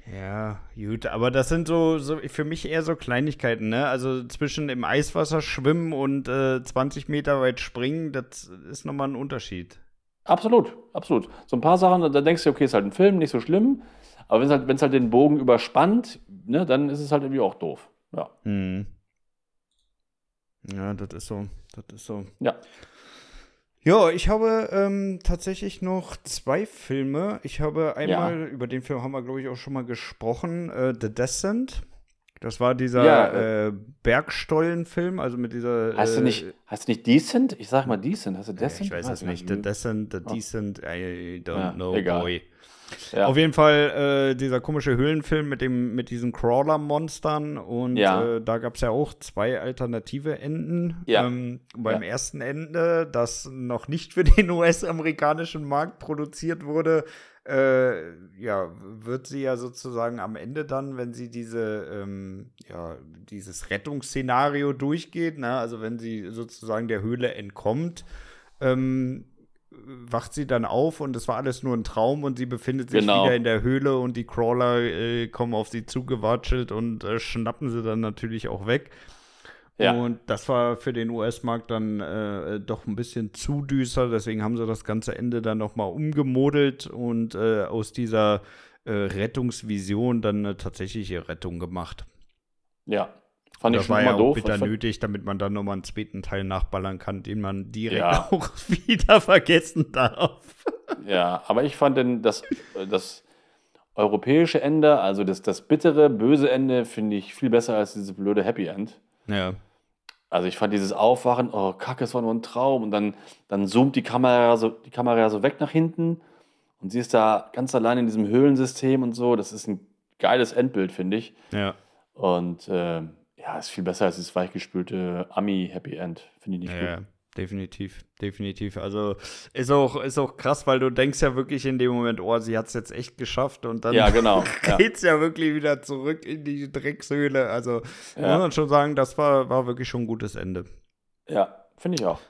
Ja, gut, aber das sind so, so für mich eher so Kleinigkeiten, ne? Also zwischen im Eiswasser schwimmen und äh, 20 Meter weit springen, das ist nochmal ein Unterschied. Absolut, absolut. So ein paar Sachen, da denkst du, okay, ist halt ein Film, nicht so schlimm. Aber wenn es halt, wenn's halt den Bogen überspannt, ne, dann ist es halt irgendwie auch doof. Ja. Hm. Ja, das ist so. Das ist so. Ja. Ja, ich habe ähm, tatsächlich noch zwei Filme. Ich habe einmal, über den Film haben wir, glaube ich, auch schon mal gesprochen, äh, The Descent. Das war dieser Ja, äh, Bergstollenfilm, also mit dieser. Heißt du äh, nicht, heißt du nicht Decent? Ich sag mal Decent. Heißt du äh, Decent? Ich weiß es nicht. The Descent, The Decent, I don't Ja, know, egal. boy. Ja. Auf jeden Fall äh, dieser komische Höhlenfilm mit, dem, mit diesen Crawler-Monstern und Ja. äh, da gab es ja auch zwei alternative Enden. Ja. Ähm, beim ersten Ende, das noch nicht für den US-amerikanischen Markt produziert wurde, äh, ja, wird sie ja sozusagen am Ende dann, wenn sie diese, ähm, ja, dieses Rettungsszenario durchgeht, ne? also wenn sie sozusagen der Höhle entkommt, ähm, wacht sie dann auf und es war alles nur ein Traum und sie befindet sich Genau. wieder in der Höhle und die Crawler äh, kommen auf sie zugewatschelt und äh, schnappen sie dann natürlich auch weg. Ja. Und das war für den US-Markt dann äh, doch ein bisschen zu düster, deswegen haben sie das ganze Ende dann nochmal umgemodelt und äh, aus dieser äh, Rettungsvision dann eine tatsächliche Rettung gemacht. ja. Fand ich schon war ja auch doof. bitter Ich fand- nötig, damit man dann nochmal einen zweiten Teil nachballern kann, den man direkt Ja. auch wieder vergessen darf. Ja, aber ich fand denn das, das europäische Ende, also das, das bittere, böse Ende, finde ich viel besser als dieses blöde Happy End. Ja. Also ich fand dieses Aufwachen, oh Kacke, es war nur ein Traum. Und dann, dann zoomt die Kamera, so, die Kamera so weg nach hinten und sie ist da ganz allein in diesem Höhlensystem und so. Das ist ein geiles Endbild, finde ich. Ja. Und äh, ja, ist viel besser als das weichgespülte Ami-Happy End. Finde ich nicht Ja, gut. definitiv, definitiv. Also ist auch, ist auch krass, weil du denkst ja wirklich in dem Moment, oh, sie hat es jetzt echt geschafft und dann Ja, genau. Ja. geht's ja wirklich wieder zurück in die Dreckshöhle. Also Ja. muss man schon sagen, das war, war wirklich schon ein gutes Ende. Ja, finde ich auch.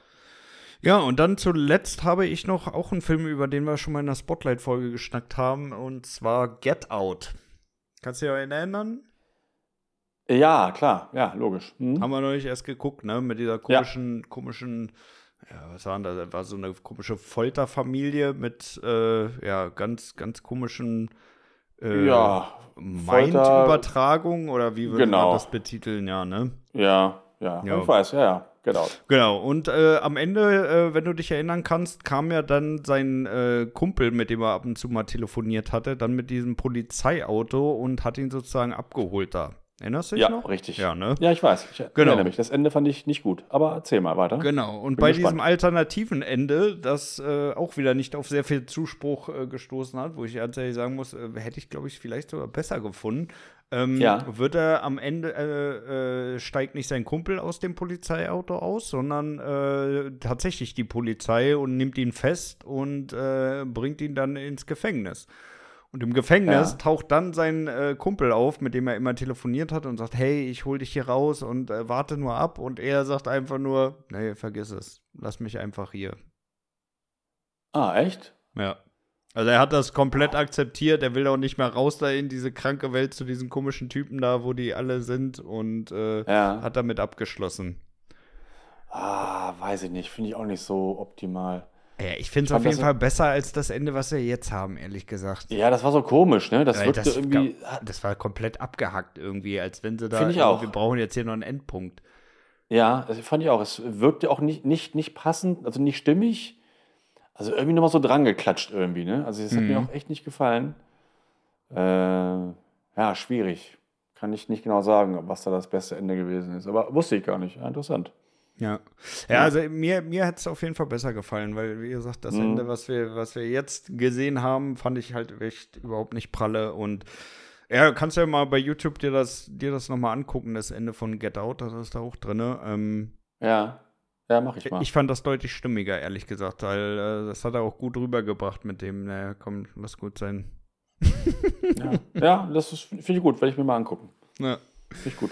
Ja, und dann zuletzt habe ich noch auch einen Film, über den wir schon mal in der Spotlight-Folge geschnackt haben, und zwar Get Out. Kannst du dich erinnern? Ja, klar. Ja, logisch. Hm? Haben wir noch nicht erst geguckt, ne? Mit dieser komischen, komischen, ja, was war denn das? Das war so eine komische Folterfamilie mit, äh, ja, ganz, ganz komischen äh, Ja, Mindübertragung oder wie würde Genau. man das betiteln, ja, ne? ja, ja. Ja. Ich weiß, ja, ja. Genau. Genau, und äh, am Ende, äh, wenn du dich erinnern kannst, kam ja dann sein äh, Kumpel, mit dem er ab und zu mal telefoniert hatte, dann mit diesem Polizeiauto und hat ihn sozusagen abgeholt da. Erinnerst du dich Ja, noch? richtig. Ja, ne? Ja, ich weiß. Ich Genau. erinnere mich. Das Ende fand ich nicht gut. Aber erzähl mal weiter. Genau, und Bin bei gespannt. diesem alternativen Ende, das äh, auch wieder nicht auf sehr viel Zuspruch äh, gestoßen hat, wo ich ehrlich sagen muss, äh, hätte ich, glaube ich, vielleicht sogar besser gefunden, ähm, Ja. wird er am Ende, äh, äh, steigt nicht sein Kumpel aus dem Polizeiauto aus, sondern äh, tatsächlich die Polizei und nimmt ihn fest und bringt ihn dann ins Gefängnis. Und im Gefängnis Ja. taucht dann sein äh, Kumpel auf, mit dem er immer telefoniert hat und sagt, hey, ich hol dich hier raus und äh, warte nur ab. Und er sagt einfach nur, nee, vergiss es, lass mich einfach hier. Ah, echt? Ja. Also er hat das komplett akzeptiert, er will auch nicht mehr raus da in diese kranke Welt zu diesen komischen Typen da, wo die alle sind und äh, Ja. hat damit abgeschlossen. Ah, weiß ich nicht. Finde ich auch nicht so optimal. Ja, ich finde es auf jeden Fall besser als das Ende, was wir jetzt haben, ehrlich gesagt. Ja, das war so komisch, ne? Das wirkte das, irgendwie. das war komplett abgehackt irgendwie, als wenn sie da. Finde ich auch. Wir brauchen jetzt hier noch einen Endpunkt. Ja, das fand ich auch. Es wirkte auch nicht, nicht, nicht passend, also nicht stimmig. Also irgendwie nochmal so dran geklatscht irgendwie, ne? Also das hat mir Mhm. auch echt nicht gefallen. Äh, ja, schwierig. Kann ich nicht genau sagen, was da das beste Ende gewesen ist. Aber wusste ich gar nicht. Ja, interessant. Ja. Ja, also mir, mir hat es auf jeden Fall besser gefallen, weil, wie gesagt, das Mhm. Ende, was wir, was wir jetzt gesehen haben, fand ich halt echt überhaupt nicht pralle. Und ja, du kannst ja mal bei YouTube dir das, dir das nochmal angucken, das Ende von Get Out, das ist da auch drin. Ähm, Ja, ja, mach ich mal. ich fand das deutlich stimmiger, ehrlich gesagt, weil äh, das hat er auch gut rübergebracht mit dem, naja, komm, lass gut sein. ja. ja, das finde ich gut, werde ich mir mal angucken. Ja. Finde ich gut.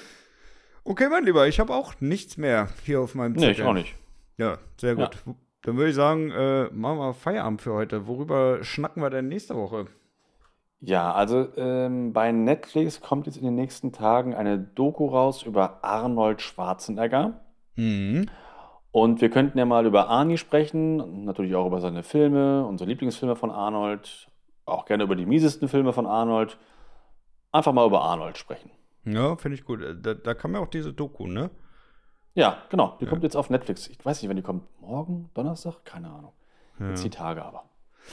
Okay, mein Lieber, ich habe auch nichts mehr hier auf meinem Nee, ich auch nicht. Ja, sehr gut. Dann würde ich sagen, äh, machen wir Feierabend für heute. Worüber schnacken wir denn nächste Woche? Ja, also ähm, bei Netflix kommt jetzt in den nächsten Tagen eine Doku raus über Arnold Schwarzenegger. Mhm. Und wir könnten ja mal über Arnie sprechen, natürlich auch über seine Filme, unsere Lieblingsfilme von Arnold, auch gerne über die miesesten Filme von Arnold. Einfach mal über Arnold sprechen. Ja, finde ich gut. Äh, Da, da kam ja auch diese Doku, ne? Ja, genau. Die kommt jetzt auf Netflix. Ich weiß nicht, wann die kommt. Morgen? Donnerstag? Keine Ahnung. Jetzt die Tage aber.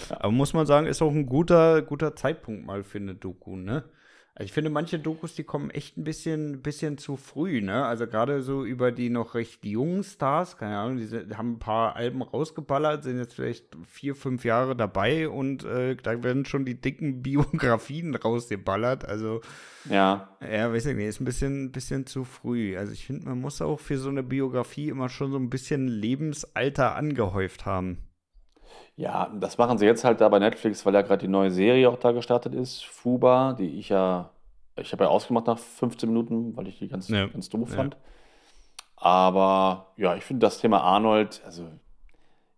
Aber muss man sagen, ist auch ein guter, guter Zeitpunkt mal für eine Doku, ne? Also ich finde, manche Dokus, die kommen echt ein bisschen, bisschen zu früh, ne? Also gerade so über die noch recht jungen Stars, keine Ahnung, die sind, haben ein paar Alben rausgeballert, sind jetzt vielleicht vier, fünf Jahre dabei und äh, da werden schon die dicken Biografien rausgeballert. Also Ja, Ja, weiß ich nicht, ist ein bisschen, bisschen zu früh. Also ich finde, man muss auch für so eine Biografie immer schon so ein bisschen Lebensalter angehäuft haben. Ja, das machen sie jetzt halt da bei Netflix, weil ja gerade die neue Serie auch da gestartet ist, Fuba, die ich ja, ich habe ja ausgemacht nach 15 Minuten, weil ich die ganz, Ja, ganz doof ja. fand. Aber ja, ich finde das Thema Arnold, also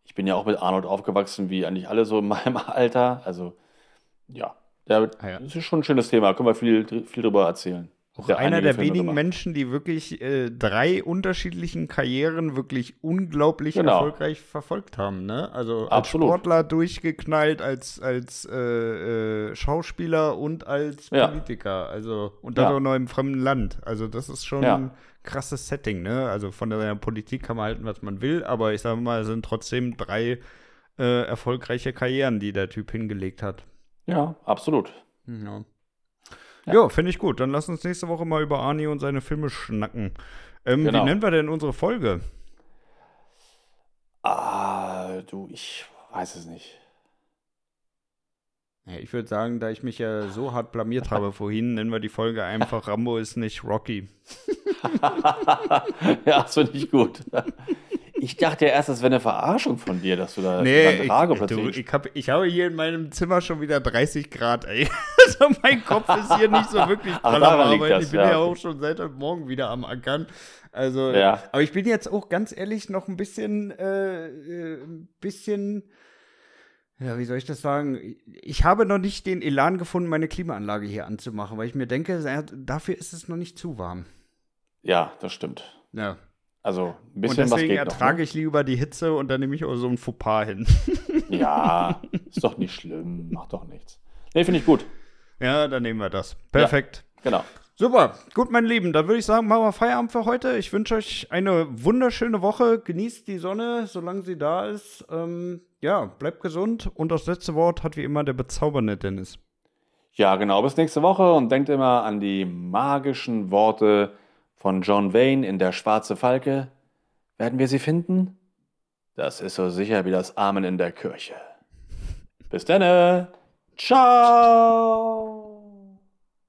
ich bin ja auch mit Arnold aufgewachsen, wie eigentlich alle so in meinem Alter. Also ja, der, Ah ja. das ist schon ein schönes Thema, können wir viel, viel drüber erzählen. Auch Ja, einer der Filme wenigen gemacht. Menschen, die wirklich äh, drei unterschiedlichen Karrieren wirklich unglaublich Genau. erfolgreich verfolgt haben. Ne? Also als Absolut. Sportler durchgeknallt, als, als äh, äh, Schauspieler und als Ja. Politiker. Also und dann Ja. auch noch im fremden Land. Also das ist schon Ja. ein krasses Setting. Ne? Also von der Politik kann man halten, was man will, aber ich sage mal, es sind trotzdem drei äh, erfolgreiche Karrieren, die der Typ hingelegt hat. Ja, absolut. Ja. Ja. Ja, finde ich gut. Dann lass uns nächste Woche mal über Arnie und seine Filme schnacken. Ähm, Genau. Wie nennen wir denn unsere Folge? Ah, du, ich weiß es nicht. Ja, ich würde sagen, da ich mich ja so hart blamiert habe vorhin, nennen wir die Folge einfach Rambo ist nicht Rocky. ja, das finde ich gut. Ich dachte ja erst, das wäre eine Verarschung von dir, dass du da Nee, Drago ich, du, plötzlich. ich, hab, ich habe hier in meinem Zimmer schon wieder 30 Grad, ey. Also mein Kopf ist hier nicht so wirklich dran am Arbeiten. Ich bin ja, ja auch schon seit heute Morgen wieder am Ackern. Also, Ja. aber ich bin jetzt auch ganz ehrlich noch ein bisschen, äh, äh, ein bisschen, ja, wie soll ich das sagen? Ich habe noch nicht den Elan gefunden, meine Klimaanlage hier anzumachen, weil ich mir denke, dafür ist es noch nicht zu warm. Ja, das stimmt. Ja. Also ein Und bisschen was deswegen geht ertrage noch. ne? ich lieber die Hitze und dann nehme ich auch so ein Fauxpas hin. Ne? Ja, ist doch nicht schlimm, macht doch nichts. Nee, finde ich gut. Ja, dann nehmen wir das. Perfekt. Genau. Super. Gut, meine Lieben, dann würde ich sagen, machen wir Feierabend für heute. Ich wünsche euch eine wunderschöne Woche. Genießt die Sonne, solange sie da ist. Ähm, ja, bleibt gesund. Und das letzte Wort hat wie immer der bezaubernde Dennis. Ja, genau. Bis nächste Woche und denkt immer an die magischen Worte von John Wayne in Der schwarze Falke. Werden wir sie finden? Das ist so sicher wie das Amen in der Kirche. Bis dann. Ciao.